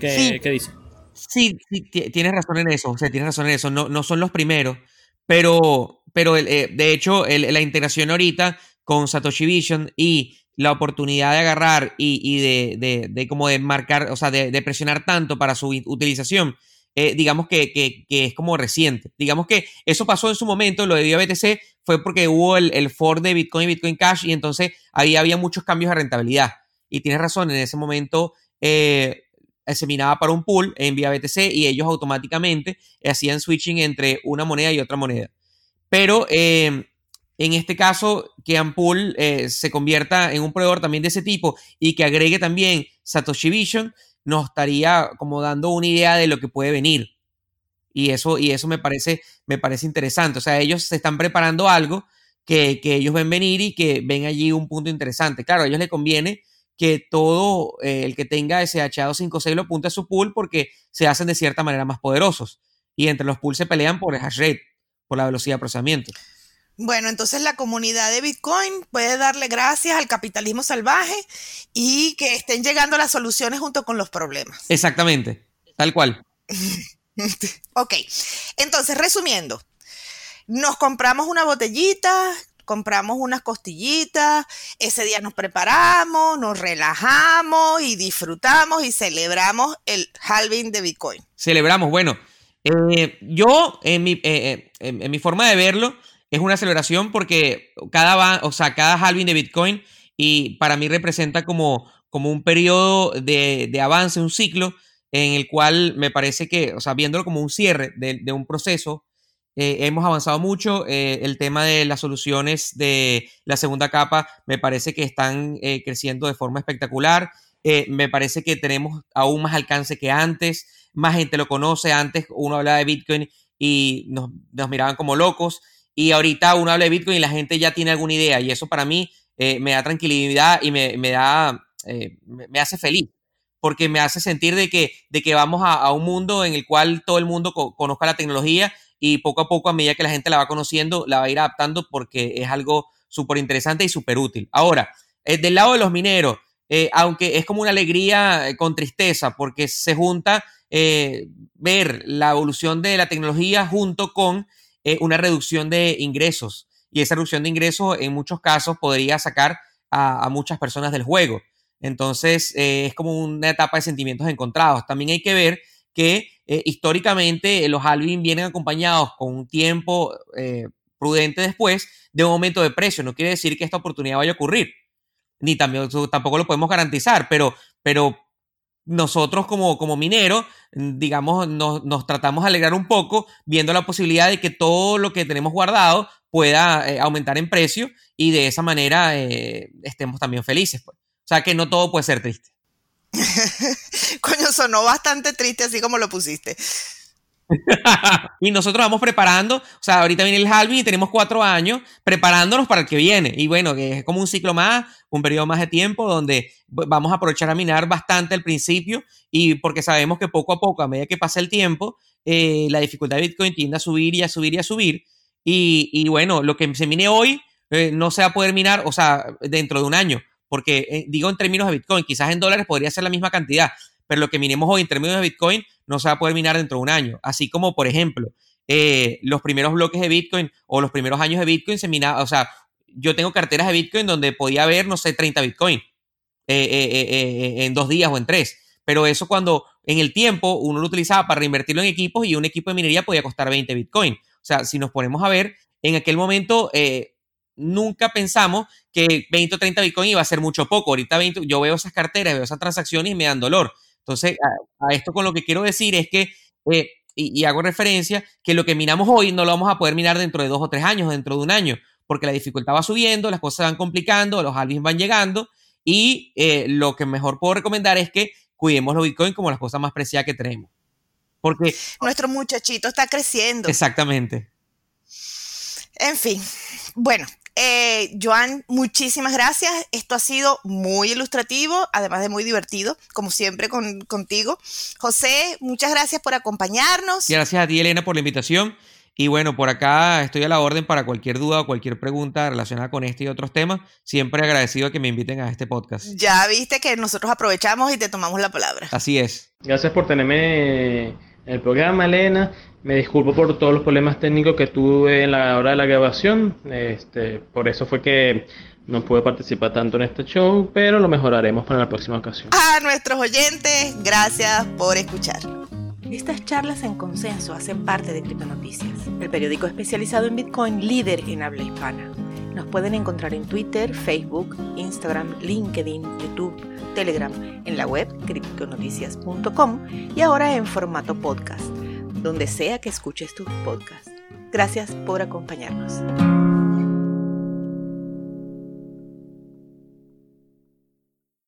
¿Qué, sí. ¿qué dice? Sí, tienes razón en eso, o sea, tienes razón en eso, no, no son los primeros, pero, pero eh, de hecho la integración ahorita con Satoshi Vision y la oportunidad de agarrar y, de, de, de, como de marcar, o sea, de, de presionar tanto para su utilización eh, digamos que, que, es como reciente. Digamos que eso pasó en su momento, lo de BTC fue porque hubo el, el Ford de Bitcoin y Bitcoin Cash y entonces ahí había muchos cambios de rentabilidad. Y tienes razón, en ese momento eh, se minaba para un pool en vía BTC y ellos automáticamente hacían switching entre una moneda y otra moneda. Pero eh, en este caso, que Ampool se convierta en un proveedor también de ese tipo y que agregue también Satoshi Vision, nos estaría como dando una idea de lo que puede venir. Y eso, y eso me, parece, me parece interesante. O sea, ellos se están preparando algo que, ellos ven venir y que ven allí un punto interesante. Claro, a ellos les conviene que todo eh, el que tenga sh 256 lo apunte a su pool porque se hacen de cierta manera más poderosos. y entre los pools se pelean por el hash rate, por la velocidad de procesamiento. Bueno, entonces la comunidad de Bitcoin puede darle gracias al capitalismo salvaje y que estén llegando las soluciones junto con los problemas. Exactamente, tal cual. ok, entonces resumiendo, nos compramos una botellita, compramos unas costillitas, ese día nos preparamos, nos relajamos y disfrutamos y celebramos el halving de Bitcoin. Celebramos, bueno, eh, yo en mi, eh, eh, en mi forma de verlo, es una celebración porque cada, o sea, cada halving de Bitcoin y para mí representa como, como un periodo de, de, avance, un ciclo en el cual me parece que, o sea, viéndolo como un cierre de, de un proceso, eh, hemos avanzado mucho. Eh, el tema de las soluciones de la segunda capa me parece que están eh, creciendo de forma espectacular. me parece que tenemos aún más alcance que antes. Más gente lo conoce. Antes uno hablaba de Bitcoin y nos, nos miraban como locos. Y ahorita uno habla de Bitcoin y la gente ya tiene alguna idea. Y eso para mí eh, me da tranquilidad y me, me da, eh, me hace feliz. Porque me hace sentir de que, de que vamos a, a un mundo en el cual todo el mundo co conozca la tecnología y poco a poco, a medida que la gente la va conociendo, la va a ir adaptando porque es algo súper interesante y súper útil. Ahora, eh, del lado de los mineros, aunque es como una alegría con tristeza, porque se junta ver la evolución de la tecnología junto con eh, una reducción de ingresos. Y esa reducción de ingresos en muchos casos podría sacar a, muchas personas del juego. Entonces eh, es como una etapa de sentimientos encontrados. También hay que ver que eh, históricamente los halving vienen acompañados con un tiempo prudente después de un aumento de precio. No quiere decir que esta oportunidad vaya a ocurrir. Ni también, tampoco lo podemos garantizar, pero, pero nosotros como, como mineros, digamos, nos, nos, tratamos de alegrar un poco viendo la posibilidad de que todo lo que tenemos guardado pueda eh, aumentar en precio y de esa manera eh, estemos también felices. Pues. O sea que no todo puede ser triste. Coño, sonó bastante triste así como lo pusiste. y nosotros vamos preparando, o sea, ahorita viene el halving y tenemos cuatro años preparándonos para el que viene. Y bueno, que es como un ciclo más, un periodo más de tiempo donde vamos a aprovechar a minar bastante al principio y porque sabemos que poco a poco, a medida que pasa el tiempo, eh, la dificultad de Bitcoin tiende a subir y a subir y a subir. Y, y bueno, lo que se mine hoy eh, no se va a poder minar, o sea, dentro de un año. Porque eh, digo en términos de Bitcoin, quizás en dólares podría ser la misma cantidad, pero lo que minemos hoy en términos de Bitcoin no se va a poder minar dentro de un año. Así como, por ejemplo, eh, los primeros bloques de Bitcoin o los primeros años de Bitcoin se minaba, o sea, yo tengo carteras de Bitcoin donde podía haber, no sé, 30 Bitcoin eh, eh, en dos días o en tres. Pero eso cuando en el tiempo uno lo utilizaba para reinvertirlo en equipos y un equipo de minería podía costar 20 Bitcoin. O sea, si nos ponemos a ver, en aquel momento nunca pensamos que 20 o 30 Bitcoin iba a ser mucho poco. Ahorita 20, yo veo esas carteras, veo esas transacciones y me dan dolor. Entonces, a, a esto con lo que quiero decir es que, eh, y, y, hago referencia, que lo que minamos hoy no lo vamos a poder minar dentro de dos o tres años, dentro de un año, porque la dificultad va subiendo, las cosas van complicando, los halvings van llegando, y eh, lo que mejor puedo recomendar es que cuidemos los Bitcoin como las cosas más preciadas que tenemos. Porque... Nuestro muchachito está creciendo. Exactamente. En fin, bueno, eh, Joan, muchísimas gracias. Esto ha sido muy ilustrativo, además de muy divertido, como siempre con, contigo. José, muchas gracias por acompañarnos. Gracias a ti, Elena, por la invitación. Y bueno, por acá estoy a la orden para cualquier duda o cualquier pregunta relacionada con este y otros temas. Siempre agradecido que me inviten a este podcast. Ya viste que nosotros aprovechamos y te tomamos la palabra. Así es. Gracias por tenerme en el programa, Elena. Me disculpo por todos los problemas técnicos que tuve en la hora de la grabación. Este, por eso fue que no pude participar tanto en este show, pero lo mejoraremos para la próxima ocasión. A nuestros oyentes, gracias por escuchar. Estas charlas en consenso hacen parte de Criptonoticias, el periódico especializado en Bitcoin líder en habla hispana. Nos pueden encontrar en Twitter, Facebook, Instagram, LinkedIn, YouTube, Telegram, en la web criptonoticias.com y ahora en formato podcast donde sea que escuches tus podcasts. Gracias por acompañarnos.